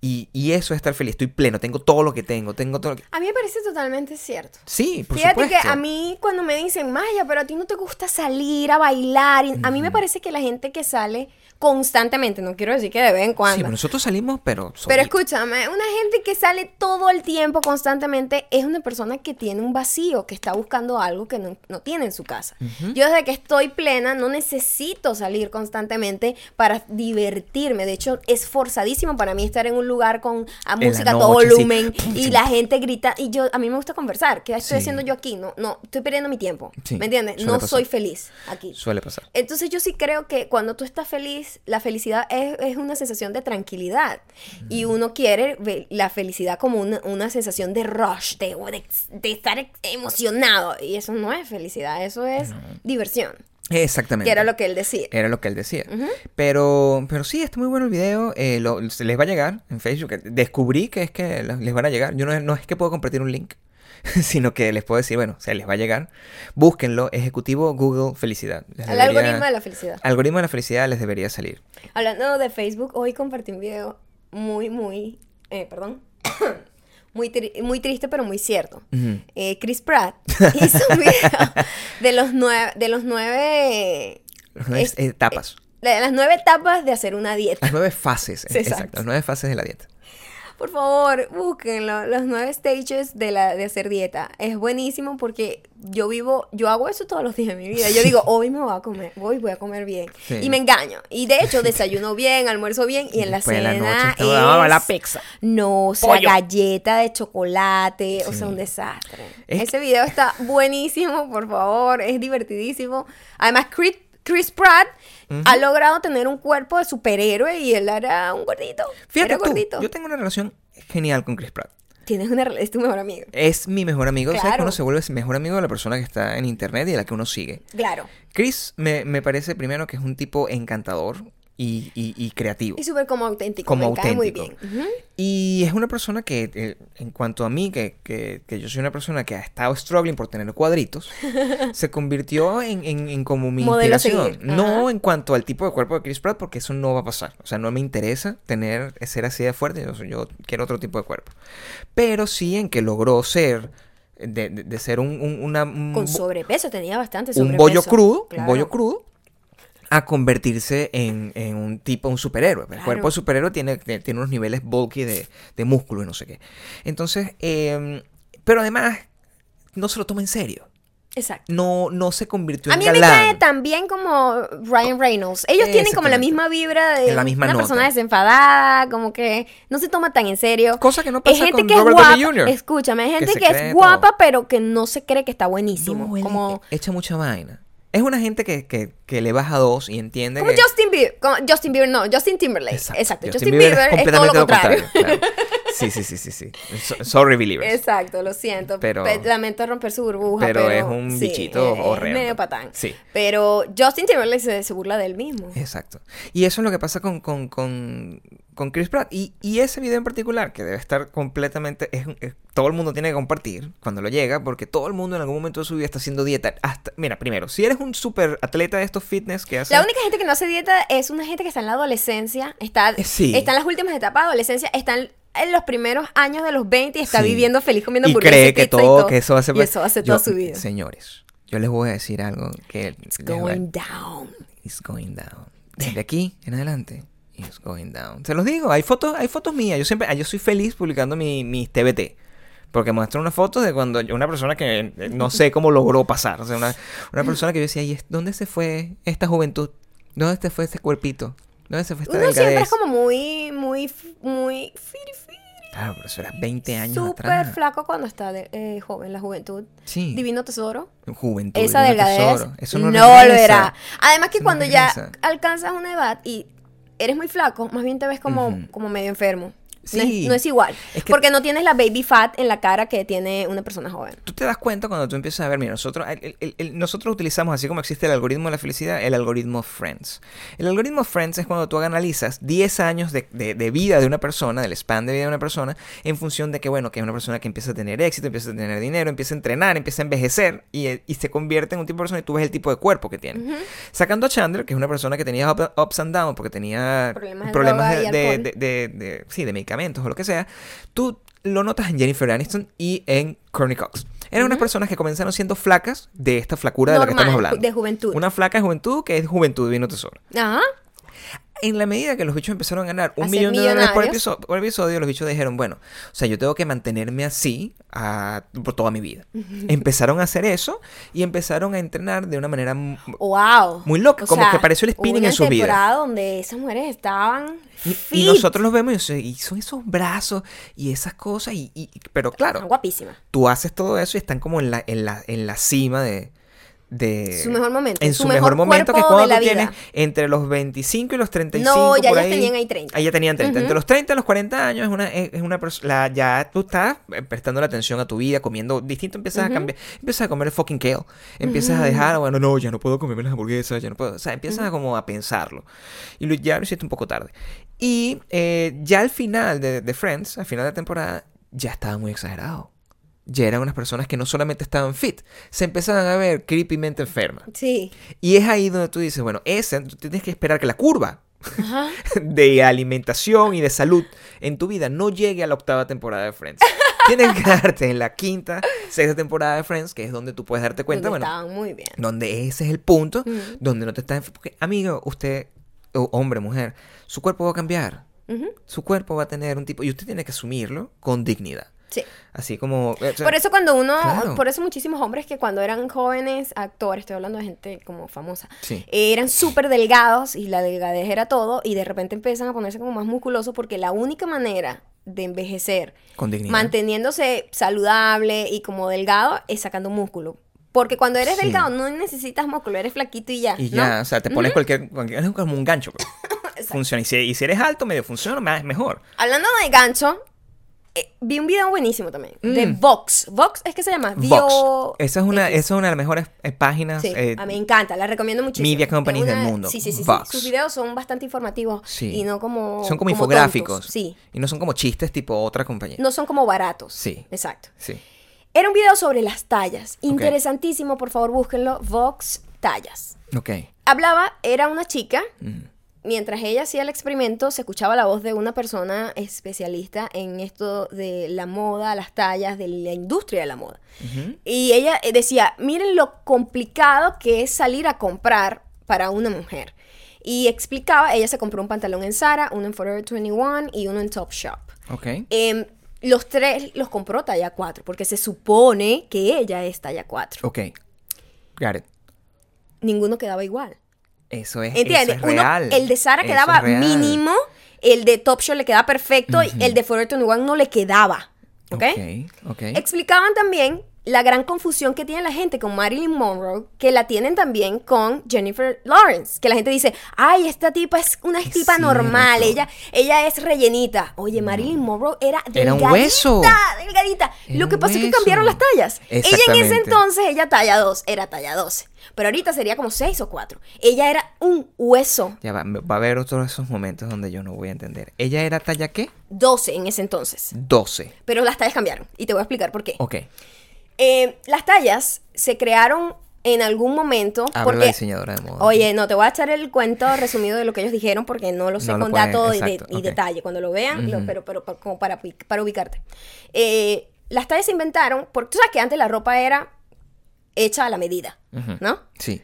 y, y eso es estar feliz. Estoy pleno, tengo todo lo que tengo, tengo todo lo que... A mí me parece totalmente cierto. Sí, por Fíjate supuesto. que a mí cuando me dicen, Maya, pero a ti no te gusta salir a bailar, a mí me parece que la gente que sale constantemente, no quiero decir que de vez en Sí, cuando. pero nosotros salimos, pero... Pero escúchame, una gente que sale todo el tiempo, constantemente, es una persona que tiene un vacío, que está buscando algo que no, no tiene en su casa. Yo desde que estoy plena no necesito salir constantemente para divertirme. De hecho, es forzadísimo para mí estar en un lugar con a música a todo sí. volumen y la gente grita. Y yo, a mí me gusta conversar. ¿Qué estoy Sí. haciendo yo aquí? No, no, estoy perdiendo mi tiempo. Sí, ¿Me entiendes? suele No pasar. soy feliz aquí. Suele pasar. Entonces yo sí creo que cuando tú estás feliz, la felicidad es, es una sensación de tranquilidad. Y uno quiere la felicidad como una, una sensación de rush, de, de, de estar emocionado. Y eso no es felicidad, eso es diversión. Exactamente. Que era lo que él decía. Era lo que él decía. pero, pero sí, está muy bueno el video. eh, lo- les va a llegar en Facebook. Descubrí que es que les van a llegar. Yo no, no es que puedo compartir un link, sino que les puedo decir, bueno, se les va a llegar. Búsquenlo. Ejecutivo Google Felicidad. Les El debería- algoritmo de la felicidad. Algoritmo de la felicidad les debería salir. Hablando de Facebook, hoy compartí un video muy, muy, eh, perdón, muy, tri- muy triste pero muy cierto. Eh, Chris Pratt hizo un video de los nueve, de los nueve, Las nueve es- etapas. de las nueve etapas de hacer una dieta. Las nueve fases. Exacto. exacto. Las nueve fases de la dieta. Por favor, búsquenlo, los nueve stages de la de hacer dieta. Es buenísimo porque yo vivo, yo hago eso todos los días de mi vida. Yo digo, hoy me voy a comer, hoy voy a comer bien. Sí. Y me engaño. Y de hecho, desayuno bien, almuerzo bien y en la Después de la cena noche está- vamos a la es- pizza. No, o sea, Pollo. galleta de chocolate, o sea, un desastre. Es Ese video está buenísimo, por favor, es divertidísimo. Además, Chris, Chris Pratt ha logrado tener un cuerpo de superhéroe y él era un gordito. Fíjate era tú, gordito. yo tengo una relación genial con Chris Pratt. Tienes una es tu mejor amigo. Es mi mejor amigo. ¿Sabes Claro. que uno se vuelve mejor amigo de la persona que está en internet y de la que uno sigue? Claro. Chris me, me parece primero que es un tipo encantador y, y- y creativo. Y súper como auténtico. Como me cae muy auténtico. bien. Ujú. Y es una persona que, eh, en cuanto a mí, que, que- que yo soy una persona que ha estado struggling por tener cuadritos, se convirtió en, en- en como mi Modelo inspiración. No en cuanto al tipo de cuerpo de Chris Pratt, porque eso no va a pasar. O sea, no me interesa tener, ser así de fuerte. Yo, yo quiero otro tipo de cuerpo. Pero sí en que logró ser, de, de- de ser un, un- una... un Con sobrepeso, tenía bastante un sobrepeso. bollo crudo, un Claro. bollo crudo, a convertirse en, en un tipo, un superhéroe. El Claro. cuerpo de superhéroe tiene, tiene unos niveles bulky de, de músculo y no sé qué. Entonces, eh, pero además, no se lo toma en serio. Exacto. No, no se convirtió A en mí me cae tan bien como Ryan Reynolds. Ellos tienen como la misma vibra de La misma una nota. persona desenfadada, como que no se toma tan en serio. Cosa que no Es pasa gente con que es Robert guapa. Downey Jr. Escúchame, hay gente que, es todo. guapa, pero que no se cree que está buenísimo. No, como echa mucha vaina. Es una gente que, que, que le baja dos y entiende como que... Justin Bieber. como Justin Bieber, no, Justin Timberlake. Exacto. Exacto. Justin Justin, Bieber es es, todo lo completamente contrario. claro. Sí, sí, sí, sí, sí. So- Sorry, believers. Exacto, lo siento. Pero- Pe- lamento romper su burbuja. pero Pero, es un sí, bichito es horrendo. medio patán. Sí. Pero Justin Timberlake se, se burla de él mismo. Exacto. Y eso es lo que pasa con, con, con, con Chris Pratt. Y, y ese video en particular, que debe estar completamente... Es, es- todo el mundo tiene que compartir cuando lo llega, porque todo el mundo en algún momento de su vida está haciendo dieta. Hasta, mira, primero, si eres un super atleta de estos fitness que hace... La única gente que no hace dieta es una gente que está en la adolescencia, está, Eh, sí. está en las últimas etapas de adolescencia, está en, los primeros años de los 20 y está Sí. viviendo feliz comiendo y hamburguesas cree que y todo, que eso hace... Y eso hace toda su vida. Señores, yo les voy a decir algo que... a- Going down. It's going down. Desde aquí en adelante, it's going down. Se los digo, hay fotos, hay fotos mías. Yo siempre, yo soy feliz publicando mi- mis TBT. Porque muestro unas fotos de cuando una persona que eh, no sé cómo logró pasar. O sea, una, una persona que yo decía, "¿Y ¿dónde se fue esta juventud? ¿Dónde se fue ese cuerpito? ¿Dónde se fue esta Uno siempre delgadez? es como muy, muy, muy firi, firi. Claro, pero eso era 20 años Súper atrás. flaco cuando está de- eh, joven, la juventud. Sí. Divino tesoro. Juventud. Esa delgadez tesoro. Eso no, no, volverá. Además que Eso no cuando ya regresa. alcanzas una edad y eres muy flaco, más bien te ves como, como medio enfermo. No, es, no es igual. Es que- Porque no tienes la baby fat en la cara que tiene una persona joven. Tú te das cuenta cuando tú empiezas a ver, mira, nosotros, el- el- el- nosotros utilizamos, así como existe el algoritmo de la felicidad, el algoritmo Friends. El algoritmo Friends es cuando tú analizas 10 años de, de- de vida de una persona, del span de vida de una persona, en función de que, bueno, que es una persona que empieza a tener éxito, empieza a tener dinero, empieza a entrenar, empieza a envejecer y, y se convierte en un tipo de persona y tú ves el tipo de cuerpo que tiene. Sacando a Chandler, que es una persona que tenía up- ups and downs porque tenía Problemas de problemas de- de- sí, de medicamentos o lo que sea, tú lo notas en Jennifer Aniston y en Courtney Cox. Eran unas personas que comenzaron siendo flacas de esta flacura de la que estamos hablando. de juventud. Una flaca de juventud que es juventud vino tesoro. Ajá. En la medida que los bichos empezaron a ganar un A millón de dólares por episodio, por episodio, los bichos dijeron, bueno, o sea, yo tengo que mantenerme así a- por toda mi vida. empezaron a hacer eso y empezaron a entrenar de una manera Wow. Muy loca, como que pareció el spinning en su vida. temporada donde esas mujeres estaban y, y nosotros los vemos y, so- y son esos brazos y esas cosas y, y- pero claro, guapísimas. tú haces todo eso y están como en la, en la, en la cima de, de... Su mejor momento, En su su, mejor, mejor momento, que es cuando tú tienes vida. entre los 25 y los 35. No, ya por ellas tenían ahí 30. Ahí ya tenían 30. Ujú. Entre los 30 y los 40 años es una, es una persona... Ya tú estás eh, prestando la atención a tu vida, comiendo distinto, empiezas a cambiar... Empiezas a comer el fucking kale. Empiezas a dejar, bueno, no, ya no puedo comerme las hamburguesas, ya no puedo... O sea, empiezas a como a pensarlo. Y lo- ya lo hiciste un poco tarde. Y eh, ya al final de, de Friends, al final de la temporada, ya estaba muy exagerado. Ya eran unas personas que no solamente estaban fit, se empezaban a ver creepymente enfermas. Sí. Y es ahí donde tú dices, bueno, ese, tú tienes que esperar que la curva Ajá. de alimentación y de salud en tu vida no llegue a la octava temporada de Friends. Tienes que darte en la quinta, sexta temporada de Friends, que es donde tú puedes darte cuenta, Donde bueno, estaban muy bien. donde ese es el punto, donde no te estás... Porque, amigo, usted, hombre, mujer, su cuerpo va a cambiar. Su cuerpo va a tener un tipo... Y usted tiene que asumirlo con dignidad. Sí. Así como... o sea, Por eso cuando uno, Claro. por eso muchísimos hombres que cuando eran jóvenes actores, estoy hablando de gente como famosa, Sí. eh, eran súper delgados y la delgadez era todo y de repente empiezan a ponerse como más musculosos porque la única manera de envejecer Con dignidad. manteniéndose saludable y como delgado es sacando músculo. Porque cuando eres Sí. delgado no necesitas músculo, eres flaquito y ya. Y ¿no? ya, o sea, te pones cualquier, cualquier... Es como un gancho. pues. Funciona. Y si, y si eres alto, medio funciona, más mejor. Hablando de gancho, eh, vi un video buenísimo también de Mm. Vox. Vox es que se llama Vox. Esa es una, esa es una de las mejores eh, páginas. Sí, eh, a mí me encanta, la recomiendo muchísimo. media companies Es una- del mundo. Sí, sí, sí, sí. Vox. Sus videos son bastante informativos Sí. y no como son como, infográficos. tontos. Sí, Y no son como chistes tipo otra compañía. no son como baratos. Sí. Exacto. Sí. Era un video sobre las tallas. Interesantísimo, por favor, búsquenlo. Vox Tallas. Ok. Hablaba, era una chica, Mm. Mientras ella hacía el experimento, se escuchaba la voz de una persona especialista en esto de la moda, las tallas, de la industria de la moda. Y ella eh, decía, miren lo complicado que es salir a comprar para una mujer. Y explicaba, ella se compró un pantalón en Zara, uno en Forever 21 y uno en Topshop. Ok. Em, los tres los compró talla 4, porque se supone que ella es talla 4. Ok. Got it. Ninguno quedaba igual. Eso es, ¿Entiendes? eso es Uno- real. el de Sara quedaba mínimo, el de Topshop le quedaba perfecto y el de Forever 21 no le quedaba. ¿Ok? Ok. ok. Explicaban también la gran confusión que tiene la gente con Marilyn Monroe, que la tienen también con Jennifer Lawrence, que la gente dice, ay, esta tipa es una Es tipa normal, ella, ella es rellenita. Oye, Marilyn Monroe era Era delgadita, un hueso. delgadita. Era Lo que pasa es que cambiaron las tallas. Ella en ese entonces, ella talla 2, era talla 12, pero ahorita sería como 6 o 4. Ella era un hueso, Ya va, va a haber otros esos momentos donde yo no voy a entender. ¿Ella era talla qué? 12 en ese entonces, 12. pero las tallas cambiaron y te voy a explicar por qué. Ok. Eh, las tallas se crearon en algún momento Habla porque la diseñadora de moda. Oye, no, te voy a echar el cuento resumido de lo que ellos dijeron porque no lo sé No con pueden- dato y, de- detalle. Cuando lo vean, lo- pero, pero, como para, para ubicarte. Eh, las tallas se inventaron porque tú sabes que antes la ropa era hecha a la medida, Ujú. ¿no? Sí.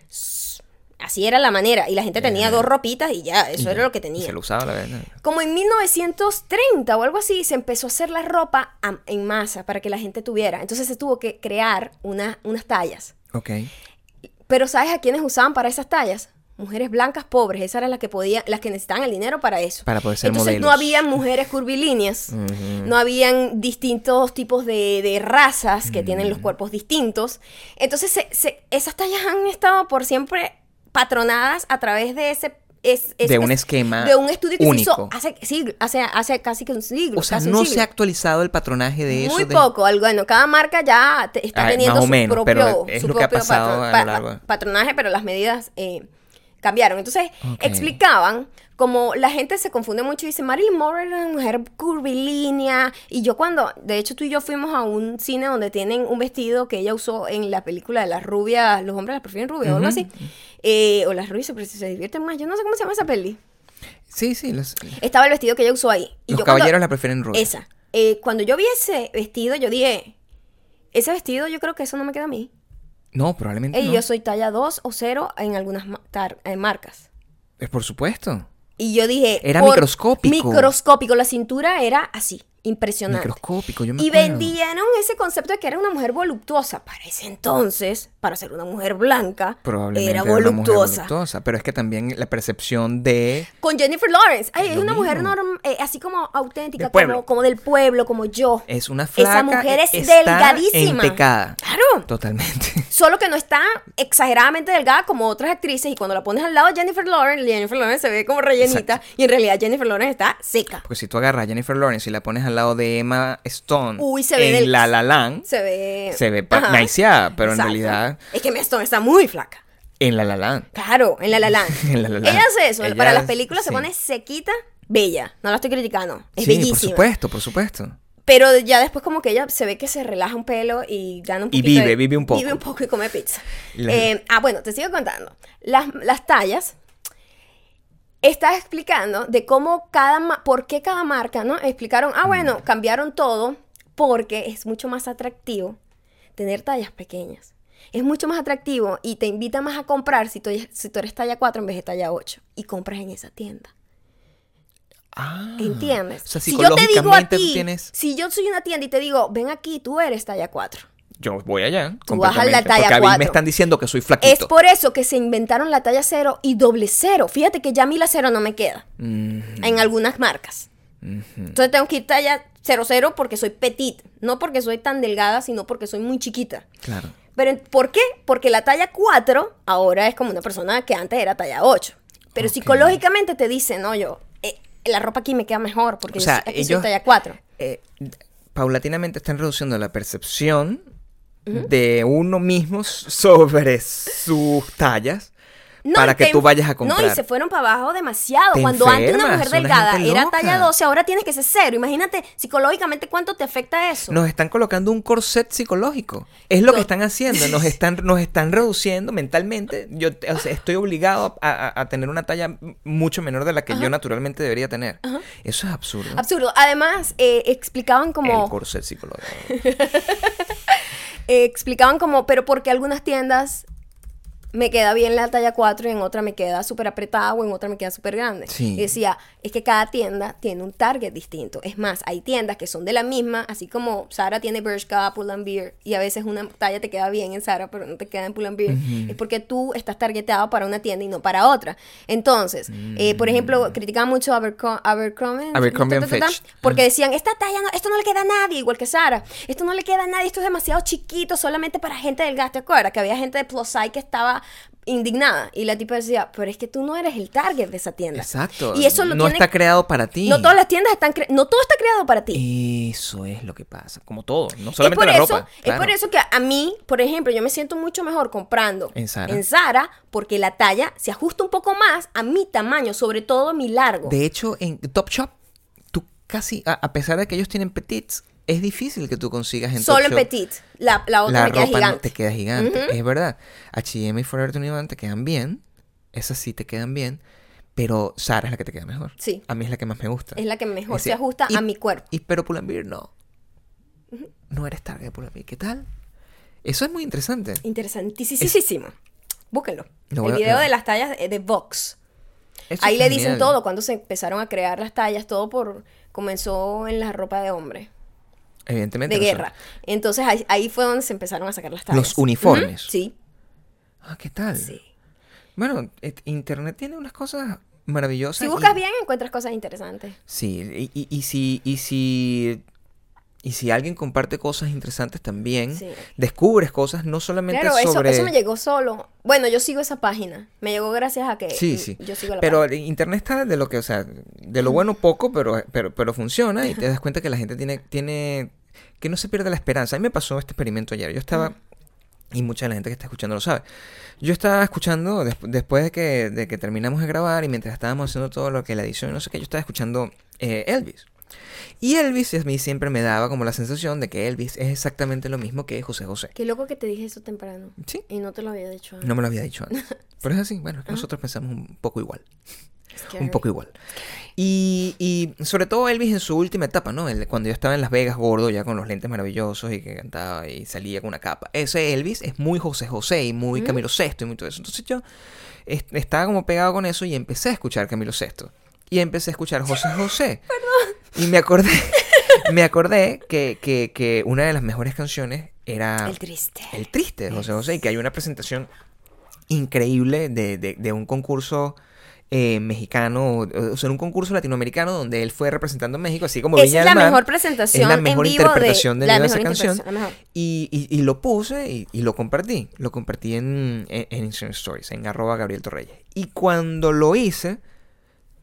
Así era la manera. Y la gente tenía dos ropitas y ya, eso era lo que tenía. se lo usaba la verdad. Como en 1930 o algo así, se empezó a hacer la ropa a- en masa para que la gente tuviera. Entonces se tuvo que crear una- unas tallas. Ok. Pero ¿sabes a quiénes usaban para esas tallas? Mujeres blancas pobres, esas eran las que podían, las que necesitaban el dinero para eso. Para poder ser Entonces no habían mujeres curvilíneas, no habían distintos tipos de, de razas que tienen los cuerpos distintos. Entonces se- se- esas tallas han estado por siempre patronadas a través de ese... es- es- De un es- esquema de un estudio que único. se hizo hace, siglo- hace, hace casi que un siglo. O sea, no siglo. se ha actualizado el patronaje de eso. Muy de- poco, bueno, cada marca ya te- está Ay, teniendo su menos, propio, su propio de- patronaje, pero las medidas eh, cambiaron. Entonces, explicaban como la gente se confunde mucho y dice, Marilyn Monroe era una mujer curvilínea. Y yo cuando, de hecho tú y yo fuimos a un cine donde tienen un vestido que ella usó en la película de las rubias, los hombres las prefieren rubias o algo así. Eh, o las rubias se, se divierten más, yo no sé cómo se llama esa peli. Sí, sí. Los, Estaba el vestido que ella usó ahí. Y los yo cuando- caballeros la prefieren rubia. esa. Eh, cuando yo vi ese vestido, yo dije, ese vestido yo creo que eso no me queda a mí. No, probablemente Ey, no. yo soy talla 2 o 0 en algunas eh, marcas. Es por supuesto. Y yo dije... Era microscópico. Microscópico. La cintura era así, impresionante. Microscópico, yo me Y acuerdo. vendieron ese concepto de que era una mujer voluptuosa. Para ese entonces, para ser una mujer blanca, Probablemente era una mujer voluptuosa. Pero es que también la percepción de... Con Jennifer Lawrence. Ay, es una mujer norm- eh, así como auténtica, Del como, como del pueblo, como yo. Es una flaca. Esa mujer es está delgadísima. Empecada. Claro. Totalmente. Solo que no está exageradamente delgada como otras actrices. Y cuando la pones al lado de Jennifer Lawrence, Jennifer Lawrence se ve como rellenita. Exacto. Y en realidad Jennifer Lawrence está seca. Porque si tú agarras a Jennifer Lawrence y la pones al lado de Emma Stone Uy, se ve en del- La La Land, Se ve. se ve maiciada, pero Exacto. en realidad Es que Emma Stone está muy flaca. en La La Land. Claro, en La La Land. En La La Land. Ella hace eso. Ella para las películas se pone sequita, bella. No la estoy criticando. Es sí, bellísima. por supuesto, por supuesto. Pero ya después como que ella se ve que se relaja un pelo y gana un Y poquito. vive, de- vive un poco. Vive un poco y come pizza. La- Eh, ah, bueno, te sigo contando. Las, las tallas. Está explicando de cómo cada... ¿Por qué cada marca, no? Explicaron, ah, bueno, Mm. cambiaron todo porque es mucho más atractivo tener tallas pequeñas. Es mucho más atractivo y te invita más a comprar si tú, si tú eres talla 4 en vez de talla 8 y compras en esa tienda. Ah, ¿Entiendes? O sea, si yo te digo a ti, tienes... si yo soy una tienda y te digo, ven aquí, tú eres talla 4. Yo voy allá. Tú la talla Porque a mí me están diciendo que soy Es flaquito. por eso que se inventaron la talla 0 y doble cero. Fíjate que ya a mí la 0 no me queda Mm, en algunas marcas. Entonces tengo que ir talla 00 porque soy petit. No porque soy tan delgada, sino porque soy muy chiquita. Claro. Pero ¿por qué? Porque la talla 4 ahora es como una persona que antes era talla 8. Pero psicológicamente te dice, no, yo, eh, la ropa aquí me queda mejor porque O yo sea, soy- aquí ellos- soy talla 4. eh, paulatinamente están reduciendo la percepción de uno mismo sobre sus tallas No, para que te tú vayas a comprar. No, y se fueron para abajo demasiado. Te Cuando antes una mujer delgada era talla 12, ahora tienes que ser cero. Imagínate psicológicamente cuánto te afecta eso. Nos están colocando un corset psicológico. Es lo que están haciendo. Nos están, nos están reduciendo mentalmente. Yo o sea, estoy obligado a, a- a tener una talla mucho menor de la que yo naturalmente debería tener. Eso es absurdo. Absurdo. Además, eh, explicaban como. El corset psicológico. eh, explicaban como, pero porque algunas tiendas me queda bien la talla 4 y en otra me queda súper apretada o en otra me queda súper grande. Sí. Y decía, es que cada tienda tiene un target distinto. Es más, hay tiendas que son de la misma, así como Sara tiene Bershka, Pull&Bear, y a veces una talla te queda bien en Sara, pero no te queda en Pull&Bear. Es porque tú estás targeteado para una tienda y no para otra. Entonces, eh, por ejemplo, criticaban mucho a Abercro- Abercrombie, Mm. Abercrombie ta, ta, ta, ta, Fitch. porque decían, esta talla, no, esto no le queda a nadie, igual que Sara. Esto no le queda a nadie, esto es demasiado chiquito, solamente para gente delgada. ¿Te acuerdas? Que había gente de plus size que estaba indignada. Y la tipa decía, pero es que tú no eres el target de esa tienda. Exacto. Y eso lo no está creado para ti. No todas las tiendas están... cre- No todo está creado para ti. Eso es lo que pasa. Como todo. No solamente por, la eso, ropa. es por eso que a mí, por ejemplo, yo me siento mucho mejor comprando En Zara. en Zara porque la talla se ajusta un poco más a mi tamaño, sobre todo a mi largo. De hecho, en Top Shop, tú casi, a, a pesar de que ellos tienen petits, es difícil que tú consigas en Solo en petit. La, la otra La me queda ropa gigante. te queda gigante. Es verdad. H&M y Forever 21 te quedan bien. Esas sí te quedan bien. Pero Zara es la que te queda mejor. Sí. A mí es la que más me gusta. Es la que mejor se ajusta y- a mi cuerpo. Y pero Pull&Bear no. No eres target de Pull&Bear. ¿Qué tal? Eso es muy interesante. Interesantísimo. Búsquenlo. El video de las tallas de Vox. Eso Ahí le dicen todo, cuando se empezaron a crear las tallas, todo por comenzó en la ropa de hombre, Evidentemente. de no son- guerra. Entonces ahí, ahí fue donde se empezaron a sacar las tallas. Los uniformes. Sí, Ah, ¿qué tal? sí. Bueno, et- Internet tiene unas cosas maravillosas. Si y- buscas bien, encuentras cosas interesantes. Sí, y, y- y si, y si y si alguien comparte cosas interesantes también, Sí. descubres cosas no solamente Claro, eso, sobre... eso me llegó solo. Bueno, yo sigo esa página. Me llegó gracias a que Sí, sí. yo sigo la Pero página. internet está de lo que, o sea, de lo bueno poco, pero, pero, pero funciona y te das cuenta que la gente tiene, tiene, que no se pierde la esperanza. A mí me pasó este experimento ayer. Yo estaba, y mucha de la gente que está escuchando lo sabe. Yo estaba escuchando, des- después de que, de que terminamos de grabar y mientras estábamos haciendo todo lo que la edición no sé qué, yo estaba escuchando eh, Elvis. Y Elvis a mí siempre me daba como la sensación de que Elvis es exactamente lo mismo que José José. Qué loco que te dije eso temprano. Sí. Y no te lo había dicho antes. No me lo había dicho antes. Pero es así, bueno, nosotros pensamos un poco igual. Scary. Un poco igual. Y, y sobre todo Elvis en su última etapa, ¿no? El- cuando yo estaba en Las Vegas gordo, ya con los lentes maravillosos y que cantaba y salía con una capa. Ese Elvis es muy José José y muy Camilo Sesto y muy todo eso. Entonces yo est- estaba como pegado con eso y empecé a escuchar Camilo Sesto. y empecé a escuchar José José. Y me acordé, me acordé que, que, que una de las mejores canciones era El triste. El Triste de José José y que hay una presentación increíble de, de- de un concurso eh, mexicano, o sea, un concurso latinoamericano donde él fue representando a México, así como Esa Viña es la Mar. mejor presentación Es la en mejor vivo interpretación de, la vivo de esa canción. la. Y, y- y lo puse y, y lo compartí. Lo compartí en, en, en Instagram Stories, en arroba Gabriel Torreyes. Y cuando lo hice,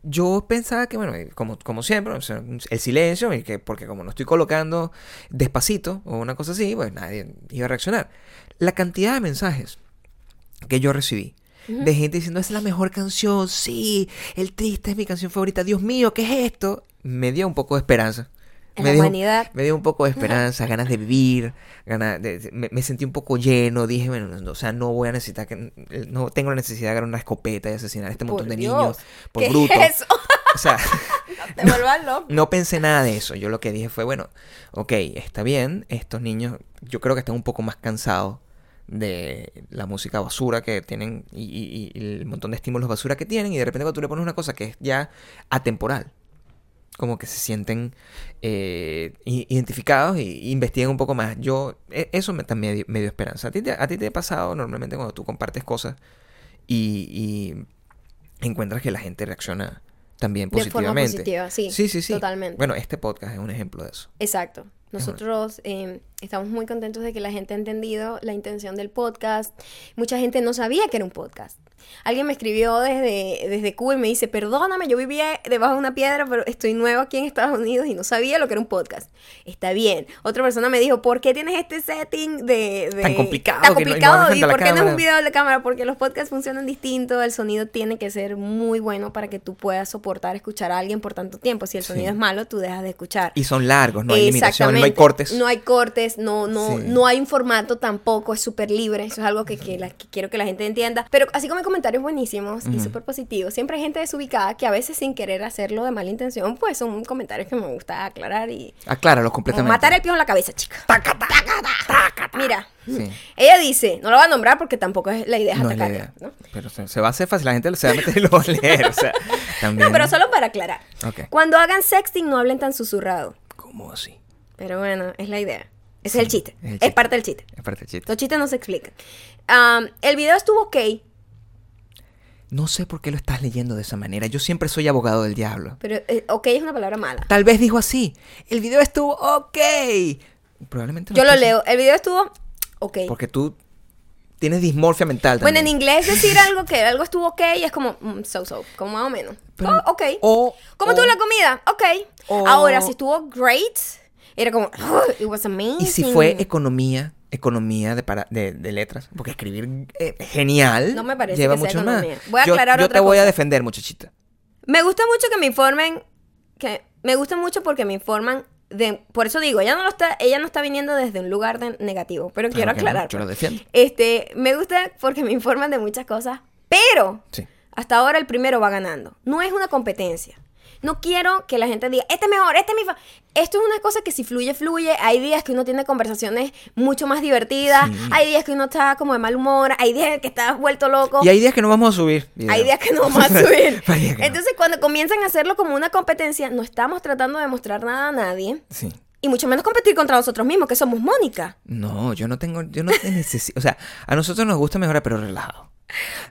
yo pensaba que, bueno, eh, como, como siempre, el silencio, porque como no estoy colocando despacito o una cosa así, pues nadie iba a reaccionar. La cantidad de mensajes que yo recibí de gente diciendo, es la mejor canción, sí, el triste es mi canción favorita, Dios mío, ¿qué es esto? Me dio un poco de esperanza. En me la dio, humanidad. me dio un poco de esperanza, ganas de vivir, ganas de, me, me sentí un poco lleno, dije, bueno, no, o sea, no voy a necesitar que, no tengo la necesidad de agarrar una escopeta y asesinar a este montón de Dios, niños por ¿qué bruto. es eso? O sea, Te vuelvas loco. no pensé nada de eso. Yo lo que dije fue, bueno, ok, está bien, estos niños, yo creo que están un poco más cansados de la música basura que tienen y, y- y el montón de estímulos basura que tienen y de repente cuando tú le pones una cosa que es ya atemporal, como que se sienten eh, identificados y investigan un poco más. Yo, e- eso me, también me dio esperanza. ¿A ti, te, ¿A ti te ha pasado normalmente cuando tú compartes cosas y, y encuentras que la gente reacciona también De forma positivamente? positiva, sí, Sí, sí, sí. totalmente. Bueno, este podcast es un ejemplo de eso. Exacto. Nosotros eh, estamos muy contentos de que la gente ha entendido la intención del podcast. Mucha gente no sabía que era un podcast. Alguien me escribió desde, desde Cuba y me dice, perdóname, yo vivía debajo de una piedra, pero estoy nuevo aquí en Estados Unidos y no sabía lo que era un podcast. Está bien. Otra persona me dijo, ¿por qué tienes este setting de... de- Tan complicado Tan que no- y no complicado por qué no es cámara?" un video de cámara? Porque los podcasts funcionan distinto, el sonido tiene que ser muy bueno para que tú puedas soportar escuchar a alguien por tanto tiempo. Si el Sí. sonido es malo, tú dejas de escuchar. Y son largos, no hay limitaciones, no hay cortes. No hay cortes, no, no, Sí. no hay un formato tampoco, es súper libre. Eso es algo que, que la- que quiero que la gente entienda. Pero así como hay comentarios buenísimos y súper positivos, siempre hay gente desubicada que a veces sin querer hacerlo de mala intención, pues son comentarios que me gusta aclarar y... Acláralo como completamente. matar el piojo en la cabeza, chica. Mira, Sí. ella dice, no la voy a nombrar porque tampoco es la idea es No idea. ¿no? Pero se, se va a hacer fácil, la gente se va a meter y lo va a leer. O sea, también. No, pero solo para aclarar. Cuando hagan sexting no hablen tan susurrado. ¿Cómo así? Pero bueno, es la idea. Ese es el chiste. es el Es chiste. parte del chiste. Es parte del chiste. Los chistes no se explican. El video estuvo ok, No sé por qué lo estás leyendo de esa manera. Yo siempre soy abogado del diablo. pero eh, ok es una palabra mala. Tal vez dijo así. El video estuvo ok. Probablemente no Yo lo leo. El video estuvo ok. Porque tú tienes dismorfia mental Bueno, en inglés decir algo que algo estuvo ok es como mm, so so, como más o menos. Pero- Oh, ok. o- ¿Cómo o- estuvo la comida? Ok. o- Ahora, si estuvo great, era como, "Oh, it was amazing. Y si fue economía, economía de, para- de, de letras, porque escribir eh, genial No me parece lleva que sea mucho más. economía. Voy a yo, aclarar yo otra te voy a defender, muchachita. Me gusta mucho que me informen, que me gusta mucho porque me informan de, por eso digo, ella no lo está, ella no está viniendo desde un lugar de negativo, pero quiero Claro que no, aclarar. yo lo defiendo. Este, me gusta porque me informan de muchas cosas, pero Sí. hasta ahora el primero va ganando. No es una competencia. No quiero que la gente diga, este es mejor, este es mi fa-". Esto es una cosa que si fluye, fluye. Hay días que uno tiene conversaciones mucho más divertidas. Sí. Hay días que uno está como de mal humor. Hay días que estás vuelto loco. Y hay días que no vamos a subir. video. Hay días que no vamos a subir. Entonces, cuando comienzan a hacerlo como una competencia, no estamos tratando de mostrar nada a nadie. Sí. Y mucho menos competir contra nosotros mismos, que somos Mónica. No, yo no tengo, yo no necesito, o sea, a nosotros nos gusta mejorar, pero relajado.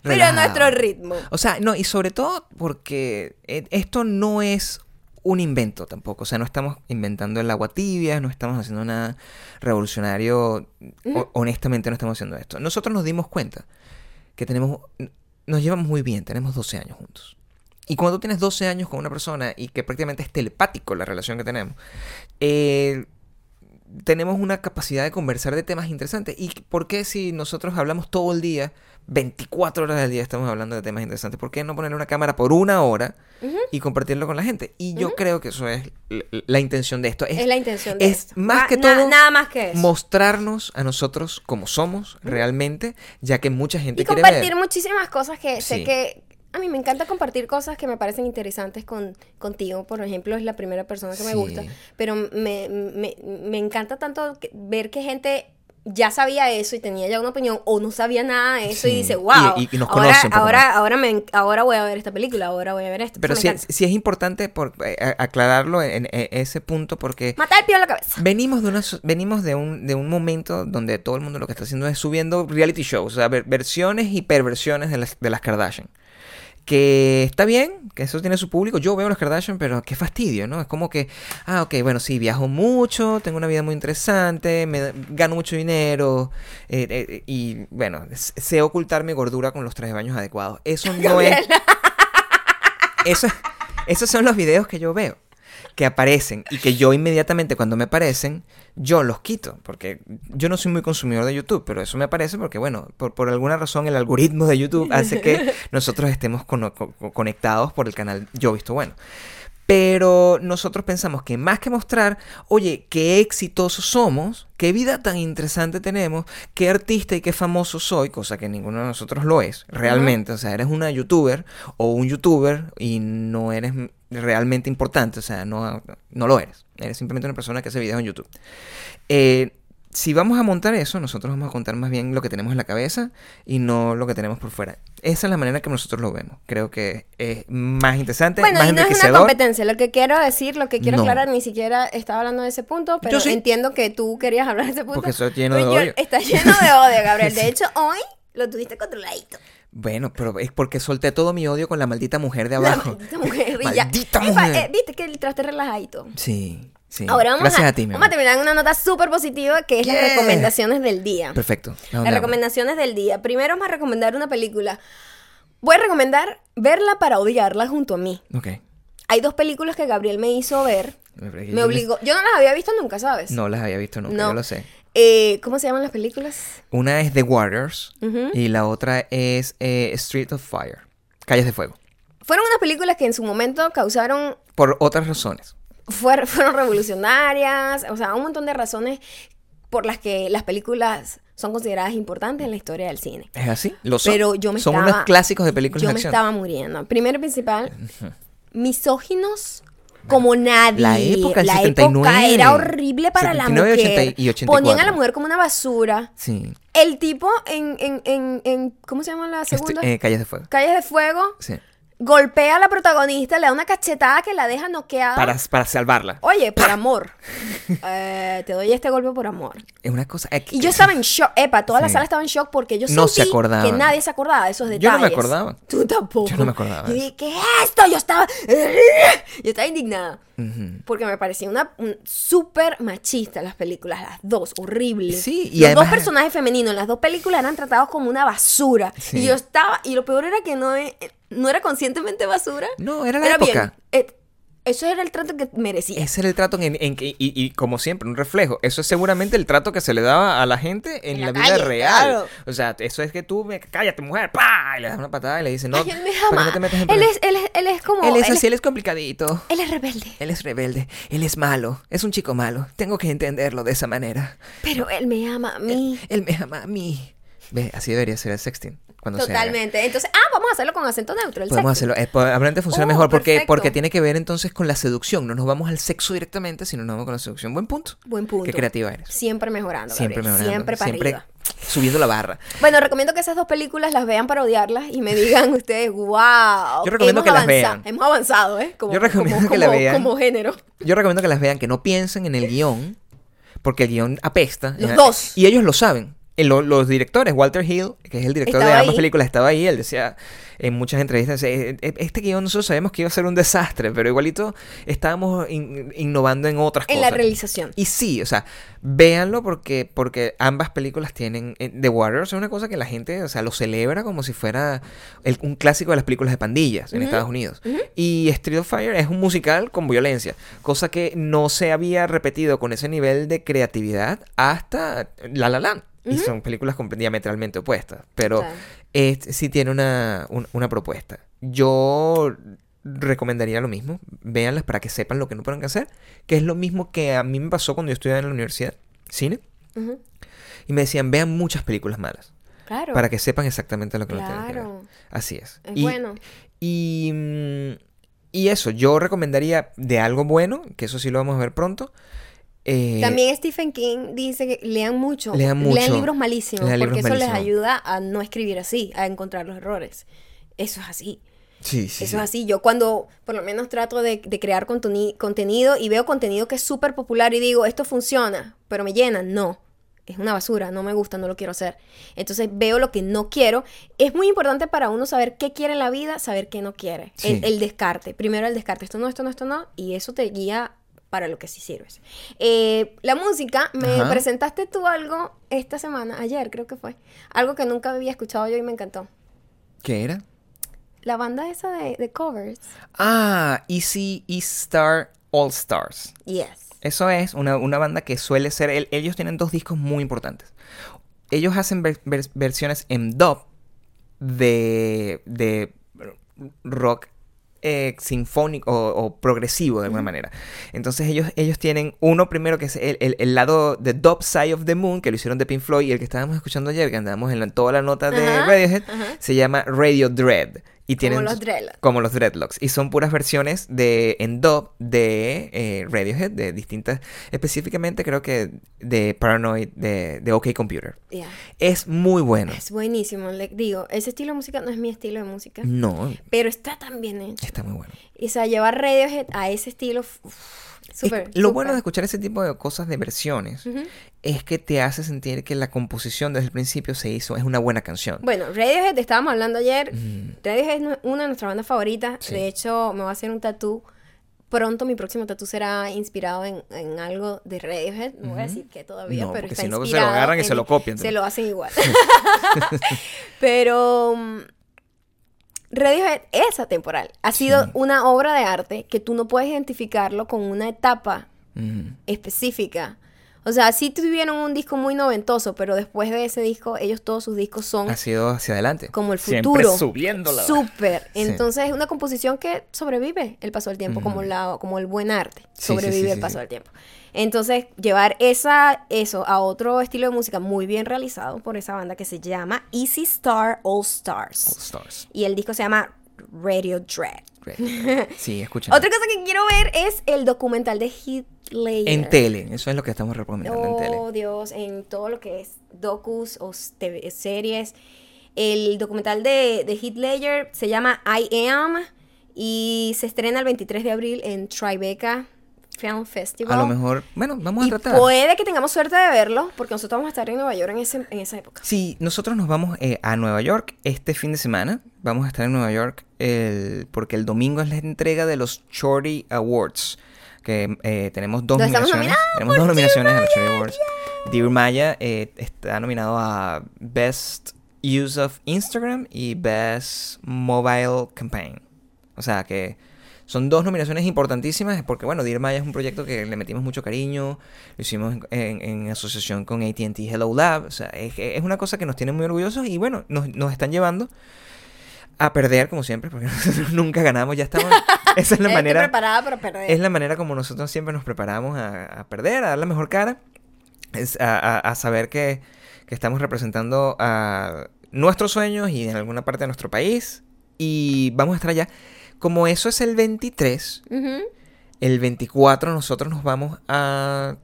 Pero a nuestro ritmo. O sea, no, y sobre todo porque eh, esto no es un invento tampoco. O sea, no estamos inventando el agua tibia, no estamos haciendo nada revolucionario. O- honestamente, no estamos haciendo esto. Nosotros nos dimos cuenta que tenemos, nos llevamos muy bien, tenemos 12 años juntos. Y cuando tú tienes 12 años con una persona y que prácticamente es telepático la relación que tenemos, eh, tenemos una capacidad de conversar de temas interesantes. ¿Y por qué si nosotros hablamos todo el día, 24 horas del día estamos hablando de temas interesantes? ¿Por qué no poner una cámara por una hora y compartirlo con la gente? Y yo creo que eso es la intención de esto. Es, la intención de es esto. más Ma- que na- todo Nada más que eso. mostrarnos a nosotros como somos realmente, ya que mucha gente Y quiere compartir ver. muchísimas cosas que sé que... A mí me encanta compartir cosas que me parecen interesantes con, contigo. Por ejemplo, es la primera persona que me gusta. Pero me, me, me encanta tanto ver que gente ya sabía eso y tenía ya una opinión o no sabía nada de eso y Sí. dice, wow, Y- y- y nos ahora, conoce un poco ahora, más. ahora, me, ahora voy a ver esta película, ahora voy a ver esto. Pero sí, encanta. sí es importante por, eh, a- aclararlo en, en ese punto porque Matar el pío en la cabeza. venimos de una venimos de un, de un momento donde todo el mundo lo que está haciendo es subiendo reality shows, o sea, ver- versiones y perversiones de las, de las Kardashian. Que está bien, que eso tiene su público. Yo veo las Kardashian, pero qué fastidio, ¿no? Es como que, ah, ok, bueno, sí, viajo mucho, tengo una vida muy interesante, me gano mucho dinero eh, eh, y, bueno, sé ocultar mi gordura con los trajes de baños adecuados. Eso no es... Eso, esos son los videos que yo veo, que aparecen y que yo inmediatamente cuando me aparecen, yo los quito, porque yo no soy muy consumidor de YouTube, pero eso me aparece porque, bueno, por, por alguna razón el algoritmo de YouTube hace que nosotros estemos cono- co- co- conectados por el canal Yo Visto Bueno. Pero nosotros pensamos que más que mostrar, oye, qué exitosos somos, qué vida tan interesante tenemos, qué artista y qué famoso soy, cosa que ninguno de nosotros lo es, realmente. O sea, eres una youtuber o un youtuber y no eres realmente importante, o sea, no, no lo eres. Eres simplemente una persona que hace videos en YouTube. Eh, si vamos a montar eso, nosotros vamos a contar más bien lo que tenemos en la cabeza y no lo que tenemos por fuera. Esa es la manera que nosotros lo vemos. Creo que es más interesante, Bueno, más y no es una competencia. Lo que quiero decir, lo que quiero No. aclarar, ni siquiera estaba hablando de ese punto, pero sí. entiendo que tú querías hablar de ese punto. Porque estoy lleno de odio. Está lleno de odio, Gabriel. De hecho, hoy lo tuviste controladito. Bueno, pero es porque solté todo mi odio con la maldita mujer de La abajo. maldita mujer. Maldita mujer. eh, Viste que el traste relajadito. Sí, sí. Ahora vamos, Gracias a, a, ti, mi vamos a terminar en una nota súper positiva que es las recomendaciones del día. Perfecto. ¿A dónde Las recomendaciones del día. Primero vamos a recomendar una película. Voy a recomendar verla para odiarla junto a mí. Ok. Hay dos películas que Gabriel me hizo ver. Me obligó. Yo no las había visto nunca, ¿sabes? No las había visto nunca, No. yo lo sé. Eh, ¿Cómo se llaman las películas? Una es The Warriors y la otra es eh, Street of Fire. Calles de Fuego. Fueron unas películas que en su momento causaron Por otras razones. fuer- fueron revolucionarias, o sea, un montón de razones por las que las películas son consideradas importantes en la historia del cine. ¿Es así? Lo son. Pero yo me son estaba... unos clásicos de películas Yo de me acción. estaba muriendo. Primero y principal, misóginos como nadie. La época, La 79. época era horrible para 79, la mujer. 80 y 84. Ponían a la mujer como una basura. Sí. El tipo en, en, en, en- ¿cómo se llama la Este, segunda? eh, Calles de Fuego. Calles de Fuego. Sí. Golpea a la protagonista, le da una cachetada que la deja noqueada. Para, para salvarla. Oye, por amor. Eh, te doy este golpe por amor. Es una cosa. eh, Y yo estaba en shock. Epa, toda la Sí. sala estaba en shock porque yo No sentí se que nadie se acordaba de esos detalles. Yo no me acordaba. Tú tampoco. Yo no me acordaba Yo dije, ¿qué es esto? Yo estaba... Yo estaba indignada. Porque me parecía una un- súper machista las películas, las dos, horrible. Sí, y Los dos personajes femeninos en las dos películas eran tratados como una basura. Sí. Y yo estaba, y lo peor era que no, e- no era conscientemente basura. No, era la bien. época. Eh, eso era el trato que merecía. Ese era el trato en, en que, y, y como siempre, un reflejo. Eso es seguramente el trato que se le daba a la gente en, En la, la vida calle, real. claro. O sea, eso es que tú, me, cállate mujer, pa, y le das una patada y le dices, no, él ¿para no te metes en él, problemas?" es, él, es, él es como... Él es él así, él es complicadito. él es rebelde. Él es rebelde, él es malo, es un chico malo. Tengo que entenderlo de esa manera. Pero él me ama a mí. Él me ama a mí. Ve, así debería ser el sexting. Cuando se haga. Totalmente. Entonces, ah, vamos a hacerlo con acento neutro. El Podemos hacerlo. Eh, po- Aparentemente funciona Oh, mejor porque, perfecto. porque tiene que ver entonces con la seducción. No nos vamos al sexo directamente, sino nos vamos con la seducción. Buen punto. Buen punto. Qué creativa eres. Siempre mejorando. Siempre Gabriel, mejorando. Siempre para arriba. subiendo la barra. Bueno, recomiendo que esas dos películas las vean para odiarlas y me digan ustedes, wow. Yo recomiendo hemos que las avanza- vean. Hemos avanzado, ¿eh? Como, Yo recomiendo como- que la como- vean. Como género. Yo recomiendo que las vean, que no piensen en el guion, porque el guion apesta. Los Eh, dos. Y ellos lo saben. Eh, lo- los directores, Walter Hill, que es el director Estaba de ambas ahí. películas, estaba ahí. Él decía en muchas entrevistas, eh, eh, este guion nosotros sabemos que iba a ser un desastre, pero igualito estábamos in- innovando en otras En cosas. la realización. Y sí, o sea, véanlo porque, porque ambas películas tienen... The Warriors es una cosa que la gente, o sea, lo celebra como si fuera el- un clásico de las películas de pandillas en Estados Unidos. Y Street of Fire es un musical con violencia, cosa que no se había repetido con ese nivel de creatividad hasta La La Land. Y son películas diametralmente opuestas, pero Claro. sí tiene una, un- una propuesta. Yo recomendaría lo mismo, véanlas para que sepan lo que no pueden hacer, que es lo mismo que a mí me pasó cuando yo estudiaba en la universidad, cine, y me decían, vean muchas películas malas, Claro. para que sepan exactamente lo que no tienen que ver. Claro. Así es. Es y, bueno. Y, mm, y eso, yo recomendaría de algo bueno, que eso sí lo vamos a ver pronto, Eh, También Stephen King dice que lean mucho. Lean mucho. libros malísimos. Lean porque eso les ayuda a no escribir así, a encontrar los errores. Eso es así. Sí, sí. Eso sí. es así. Yo cuando por lo menos trato de, de crear contenido y veo contenido que es súper popular y digo, esto funciona, pero me llena, no. Es una basura, no me gusta, no lo quiero hacer. Entonces veo lo que no quiero. Es muy importante para uno saber qué quiere en la vida, saber qué no quiere. Sí. El, el descarte. Primero el descarte. Esto no, esto no, esto no. Y eso te guía para lo que sí sirves. Eh, la música, me Ajá. presentaste tú algo esta semana, ayer creo que fue. Algo que nunca había escuchado yo y me encantó. ¿Qué era? La banda esa de, de covers. Ah, Easy East Star All Stars. Yes. Eso es una, una banda que suele ser. el- ellos tienen dos discos muy importantes. Ellos hacen ver- ver- versiones en dub de, de rock eh, sinfónico o, o progresivo de alguna manera. Entonces ellos, ellos tienen uno primero que es el, el- el lado de Dub Side of the Moon, que lo hicieron de Pink Floyd, y el que estábamos escuchando ayer, que andábamos en la- toda la nota de Ajá, Radiohead, se llama Radio Dread. Y Como tienen, los dreadlocks. como los dreadlocks. Y son puras versiones de en dub de eh, Radiohead, de distintas, específicamente creo que de Paranoid, de, de OK Computer. Yeah. Es muy bueno. Es buenísimo. Le digo, ese estilo de música no es mi estilo de música, No, pero está tan bien hecho. está muy bueno. Y o sea, llevar Radiohead a ese estilo, Es- lo bueno de escuchar ese tipo de cosas de versiones es que te hace sentir que la composición desde el principio se hizo, es una buena canción. Bueno, Radiohead, estábamos hablando ayer. Mm. Radiohead es una de nuestras bandas favoritas. Sí. De hecho, me voy a hacer un tatú. Pronto mi próximo tatú será inspirado en, en algo de Radiohead. No voy a decir que todavía, No, pero está si no, se lo agarran y se lo copian. Se lo hacen igual. pero mm, Radiohead es atemporal. Ha sido Sí. una obra de arte que tú no puedes identificarlo con una etapa específica. O sea, sí tuvieron un disco muy noventoso, pero después de ese disco, ellos todos sus discos son Ha sido hacia adelante. como el Siempre futuro. subiéndola. Súper. Sí. Entonces es una composición que sobrevive el paso del tiempo, como, la, como el buen arte. Sí, sí, Sobrevive sí, el sí, paso sí. del tiempo. Entonces, llevar esa, eso a otro estilo de música muy bien realizado por esa banda que se llama Easy Star All Stars. All Stars. Y el disco se llama Radio Dread. Sí, escucha. Otra cosa que quiero ver es el documental de Hitler. En tele, eso es lo que estamos recomendando en tele. Oh, Dios, en todo lo que es docus o TV series. El documental de, de Ledger se llama I Am y se estrena el 23 de abril en Tribeca Film Festival. A lo mejor, bueno, vamos a y tratar. puede que tengamos suerte de verlo, porque nosotros vamos a estar en Nueva York en, ese- en esa época. Sí, nosotros nos vamos eh, a Nueva York este fin de semana. Vamos a estar en Nueva York el- porque el domingo es la entrega de los Shorty Awards. Que eh, tenemos dos ¿Dónde estamos nominaciones. Tenemos dos nominaciones a los Shorty Awards. Dear Maya eh, está nominado a Best Use of Instagram y Best Mobile Campaign. O sea que son dos nominaciones importantísimas porque, bueno, Dear Maya es un proyecto que le metimos mucho cariño, lo hicimos en, en- en asociación con ATT Hello Lab, o sea, es, es una cosa que nos tiene muy orgullosos y, bueno, nos, nos están llevando a perder, como siempre, porque nosotros nunca ganamos, ya estamos... Esa es la manera... preparada para perder. Es la manera como nosotros siempre nos preparamos a, a perder, a dar la mejor cara, es a, a- a saber que, que estamos representando a nuestros sueños y en alguna parte de nuestro país y vamos a estar allá. Como eso es el 23, Ujú. el 24 nosotros nos vamos a,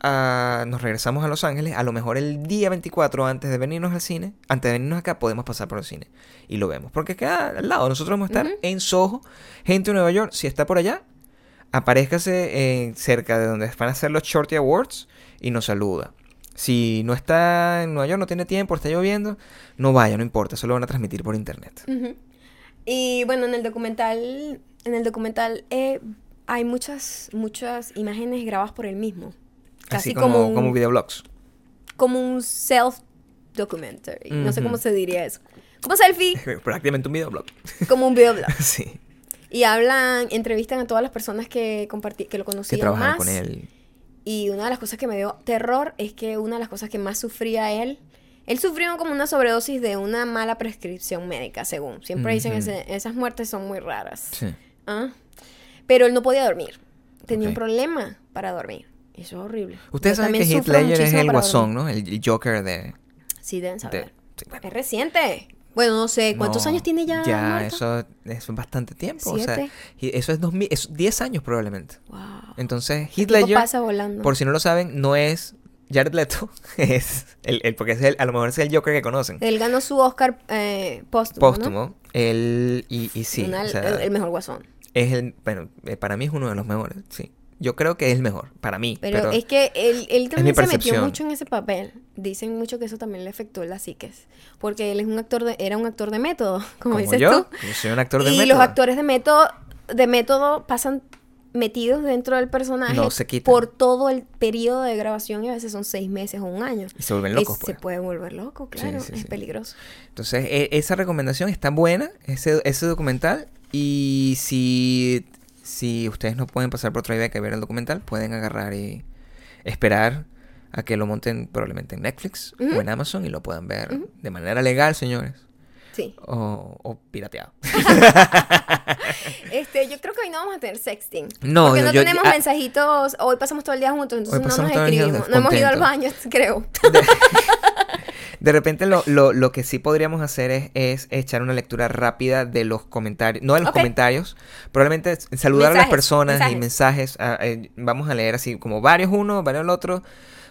a- nos regresamos a Los Ángeles, a lo mejor el día 24 antes de venirnos al cine, antes de venirnos acá podemos pasar por el cine y lo vemos, porque queda al lado, nosotros vamos a estar en Soho, gente de Nueva York, si está por allá, aparézcase eh, cerca de donde van a hacer los Shorty Awards y nos saluda. Si no está en Nueva York, no tiene tiempo, está lloviendo, no vaya, no importa, solo van a transmitir por internet. Y bueno, en el documental, en el documental eh, hay muchas, muchas imágenes grabadas por él mismo. Casi Así como, un, como videoblogs. como un self-documentary. No sé cómo se diría eso. Como selfie, Prácticamente un videoblog. como un videoblog. sí. Y hablan, entrevistan a todas las personas que compartí, que lo Que conocían trabajan más. con él. Y una de las cosas que me dio terror es que una de las cosas que más sufría él, él sufrió como una sobredosis de una mala prescripción médica, según. Siempre dicen Ujú. ese- esas muertes son muy raras. Sí. Ah. Pero él no podía dormir. Tenía un Ok. problema para dormir. Eso es horrible. Ustedes Yo saben que Heath Ledger es el guasón, dormir. ¿no? El el Joker de... Sí, deben de- saber. sí, bueno, Es reciente. Bueno, no sé, ¿cuántos No, años tiene ya? Ya, eso es bastante tiempo. O sea, Siete. eso es, 2000, es 10 años probablemente. Wow. Entonces, Heath Ledger, pasa volando. por si no lo saben, no es Jared Leto, es el, el- porque es el, a lo mejor es el Joker que conocen. Él ganó su Oscar eh, póstumo, ¿no? Póstumo. Él, y, y sí, Una- o sea, el, el mejor guasón. es el, bueno, eh, para mí es uno de los mejores, sí. Yo creo que es el mejor, para mí. Pero, Pero, es que él, él también se metió mucho en ese papel. Dicen mucho que eso también le afectó la psiques. Porque él es un actor de, era un actor de método, como, como dices yo, tú. yo soy un actor de y método. los actores de método, de método pasan metidos dentro del personaje No se quitan. por todo el periodo de grabación y a veces son seis meses o un año. Y se vuelven locos, se pues. pueden volver locos, claro, sí, es sí. peligroso. Entonces, e- esa recomendación está buena, ese, ese documental. Y si, si ustedes no pueden pasar por Tribeca y ver el documental, pueden agarrar y esperar a que lo monten probablemente en Netflix o en Amazon y lo puedan ver de manera legal, señores. Sí. O, o pirateado. Este, yo creo que hoy no vamos a tener sexting. No, porque no yo- tenemos ah. mensajitos. Hoy pasamos todo el día juntos, entonces no nos escribimos. No hemos ido al baño, creo. De repente lo, lo, lo que sí podríamos hacer es, es echar una lectura rápida de los comentarios, no de los comentarios, probablemente saludar a las Mensajes, personas y mensajes. mensajes. ah, eh, vamos a leer así como varios uno, varios el otro,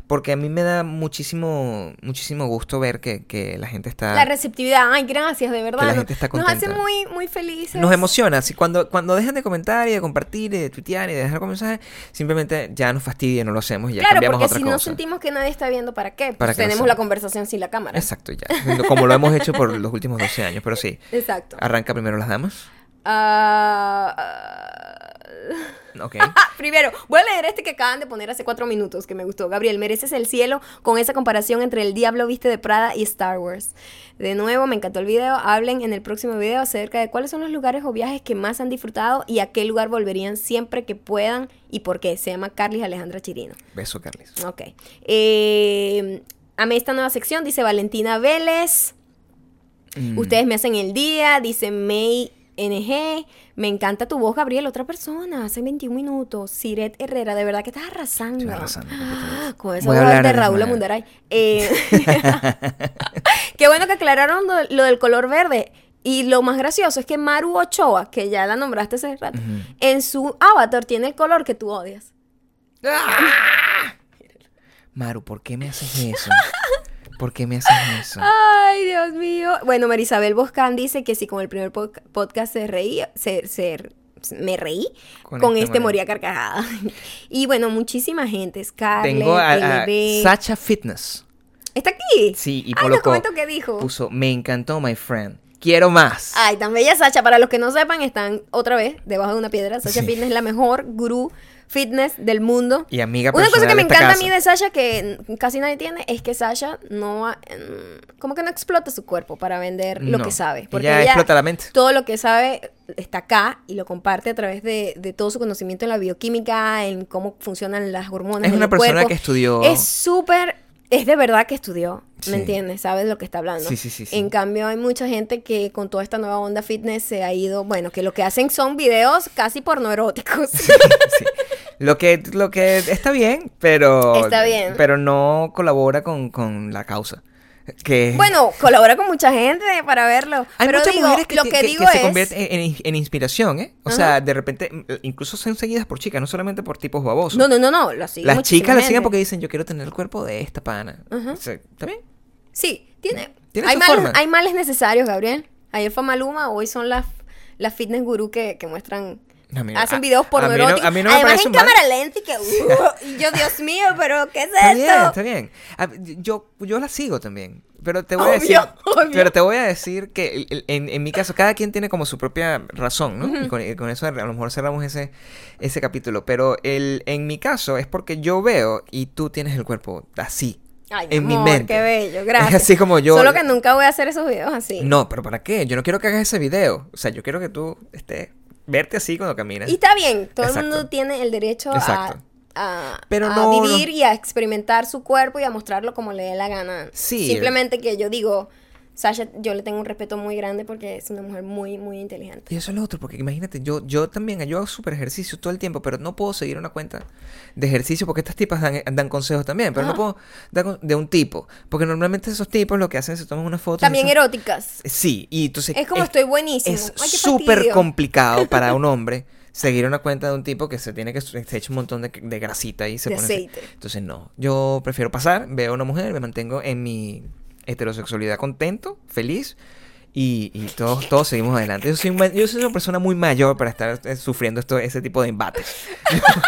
porque a mí me da muchísimo, muchísimo gusto ver que, que la gente está... La receptividad, ay, gracias, de verdad. Que la gente está Nos hace contenta. muy, muy felices. Nos emociona, cuando, cuando dejan de comentar y de compartir y de tuitear y de dejar mensajes, simplemente ya nos fastidia, no lo hacemos y ya Claro, cambiamos porque otra si cosa. no sentimos que nadie está viendo, ¿para qué? Pues ¿Para qué lo tenemos la conversación sin la cámara. Exacto, ya. Como lo hemos hecho por los últimos 12 años, pero sí. Exacto. Arranca primero las damas. Ah, ah, Ok. Primero, voy a leer este que acaban de poner hace cuatro minutos, que me gustó. Gabriel, mereces el cielo con esa comparación entre el Diablo Viste de Prada y Star Wars. De nuevo, me encantó el video. Hablen en el próximo video acerca de cuáles son los lugares o viajes que más han disfrutado y a qué lugar volverían siempre que puedan y por qué. Se llama Carlis Alejandra Chirino. Beso, Carles. Ok. Eh, amé esta nueva sección, dice Valentina Vélez. Mm. Ustedes me hacen el día, dice May NG. Me encanta tu voz, Gabriel, otra persona, hace 21 minutos. Siret Herrera, de verdad que estás arrasando. Estoy arrasando completamente. Con esa voz de Raúl. Amundaray. Eh, qué bueno que aclararon lo, lo del color verde. Y lo más gracioso es que Maru Ochoa, que ya la nombraste hace rato, en su avatar tiene el color que tú odias. Maru, ¿por qué me haces eso? ¿Por qué me haces eso? Ay, Dios mío. Bueno, Marisabel Boscan dice que si con el primer pod- podcast se reía, se, se- me reí, Con con, este este morí. moría carcajada. y bueno, muchísima gente. Scarlett, Tengo a. Sacha Fitness. ¿Está aquí? Sí, y comento qué dijo. Puso, me encantó, my friend. Quiero más. Ay, tan bella Sacha. Para los que no sepan, están otra vez debajo de una piedra. Sacha Sí. Fitness es la mejor gurú fitness del mundo. Y amiga Una cosa que me encanta a mí de Sasha que casi nadie tiene es que Sasha no ha- mm, como que no explota su cuerpo para vender lo que sabe. Porque ella ella, explota la mente. Todo lo que sabe está acá y lo comparte a través de, de todo su conocimiento en la bioquímica, en cómo funcionan las hormonas. Es una persona cuerpo. que estudió- Es súper. Es de verdad que estudió, Sí. ¿me entiendes? Sabes lo que está hablando. Sí, sí, sí, sí. En cambio, hay mucha gente que con toda esta nueva onda fitness se ha ido, bueno, que lo que hacen son videos casi pornoeróticos. Sí. Lo que, lo que está bien, pero. Está bien. Pero no colabora con, con la causa. Que Bueno, colabora con mucha gente para verlo. Hay pero muchas digo, mujeres que, lo que- que, digo que se es. convierten en, en- en inspiración, ¿eh? O Ajá. sea, de repente, mm, incluso son seguidas por chicas, no solamente por tipos babosos. No, no, no, no. Las chicas la siguen porque dicen, yo quiero tener el cuerpo de esta pana. O sea, ¿Está bien? Sí, tiene. Tiene hay, su males, forma. hay males necesarios, Gabriel. Ayer fue Maluma, hoy son las, las fitness gurú que, que muestran. Mí- hacen videos a mí no- a mí no me Además en mal. cámara lenta y que. uh, y yo, Dios mío, pero ¿qué es Está esto? bien, está bien. Yo, yo la sigo también. Pero te voy a decir. obvio. Pero te voy a decir que en, en mi caso, cada quien tiene como su propia razón, ¿no? Y con, y con eso a lo mejor cerramos ese, ese capítulo. Pero el, en mi caso es porque yo veo y tú tienes el cuerpo así. Ay, en mi amor, mente. Qué bello, gracias. Es así como yo. Solo que nunca voy a hacer esos videos así. No, pero ¿para qué? Yo no quiero que hagas ese video. O sea, yo quiero que tú estés. Verte así cuando caminas. Y está bien, todo Exacto. el mundo tiene el derecho a, Exacto. a- Pero a no, vivir y a experimentar su cuerpo y a mostrarlo como le dé la gana. Sí. Simplemente que yo digo, Sasha, yo le tengo un respeto muy grande porque es una mujer muy, muy inteligente. Y eso es lo otro, porque imagínate, yo, yo también, yo hago súper ejercicio todo el tiempo, pero no puedo seguir una cuenta de ejercicio porque estas tipas dan, dan consejos también, pero no puedo dar de un tipo, porque normalmente esos tipos lo que hacen es toman una foto. También eróticas. Sí, y entonces... Es como estoy buenísimo. Es súper complicado para un hombre seguir una cuenta de un tipo que se tiene que se echa un montón de, de grasita y se De pone aceite. Entonces no, yo prefiero pasar, veo a una mujer, me mantengo en mi heterosexualidad contento, feliz y, y todos, todos seguimos adelante. Yo soy, un yo soy una persona muy mayor para estar eh, sufriendo esto, ese tipo de embates.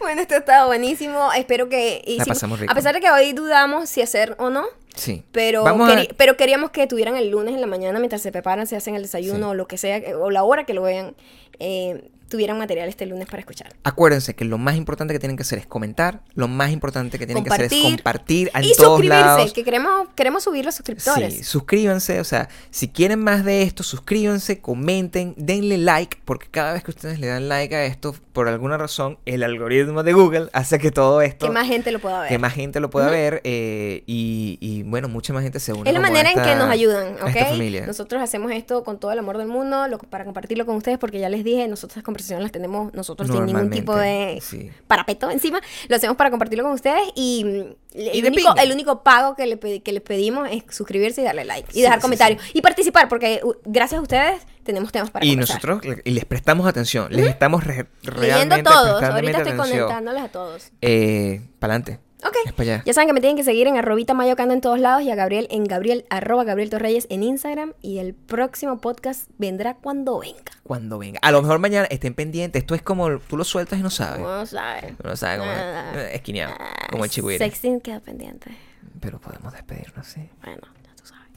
Bueno, esto está buenísimo. Espero que... hicimos- pasamos rico. A pesar de que hoy dudamos si hacer o no, Sí. pero, a- pero queríamos que tuvieran el lunes en la mañana mientras se preparan, se hacen el desayuno Sí. o lo que sea, o la hora que lo vean, eh, tuvieran material este lunes para escuchar. Acuérdense que lo más importante que tienen que hacer es comentar, lo más importante que tienen que hacer es Compartir. en y todos suscribirse, lados. que queremos, queremos subir los suscriptores. Sí, suscríbanse, o sea, si quieren más de esto, suscríbanse, comenten, denle like, porque cada vez que ustedes le dan like a esto, por alguna razón, el algoritmo de Google hace que todo esto, que más gente lo pueda ver. que más gente lo pueda ver, eh, y, y, bueno, mucha más gente se une. Es la manera en que nos ayudan, ¿ok? Nosotros hacemos esto con todo el amor del mundo, lo- para compartirlo con ustedes, porque ya les dije, nosotros las conversaciones las tenemos nosotros sin ningún tipo de sí. parapeto encima. Lo hacemos para compartirlo con ustedes y mm, Y el, único, el único pago que, le, que les pedimos es suscribirse y darle like y Sí, dejar sí, comentarios y participar, porque gracias a ustedes tenemos temas para Y conversar. nosotros y les prestamos atención, les estamos re- Leyendo realmente todos, prestando ahorita estoy atención. conectándoles a todos. Eh, pa'lante. Ok. Ya saben que me tienen que seguir en arrobita mayocando en todos lados y a Gabriel en Gabriel, arroba Gabriel Torreyes en Instagram. Y el próximo podcast vendrá cuando venga. Cuando venga. A lo mejor mañana estén pendientes. Esto es como tú lo sueltas y no sabes. No sabes. No sabes cómo ah. es. Eh, esquineado. Ah, como el chihuire. Sexting queda pendiente. Pero podemos despedirnos, sí. Bueno, ya tú sabes.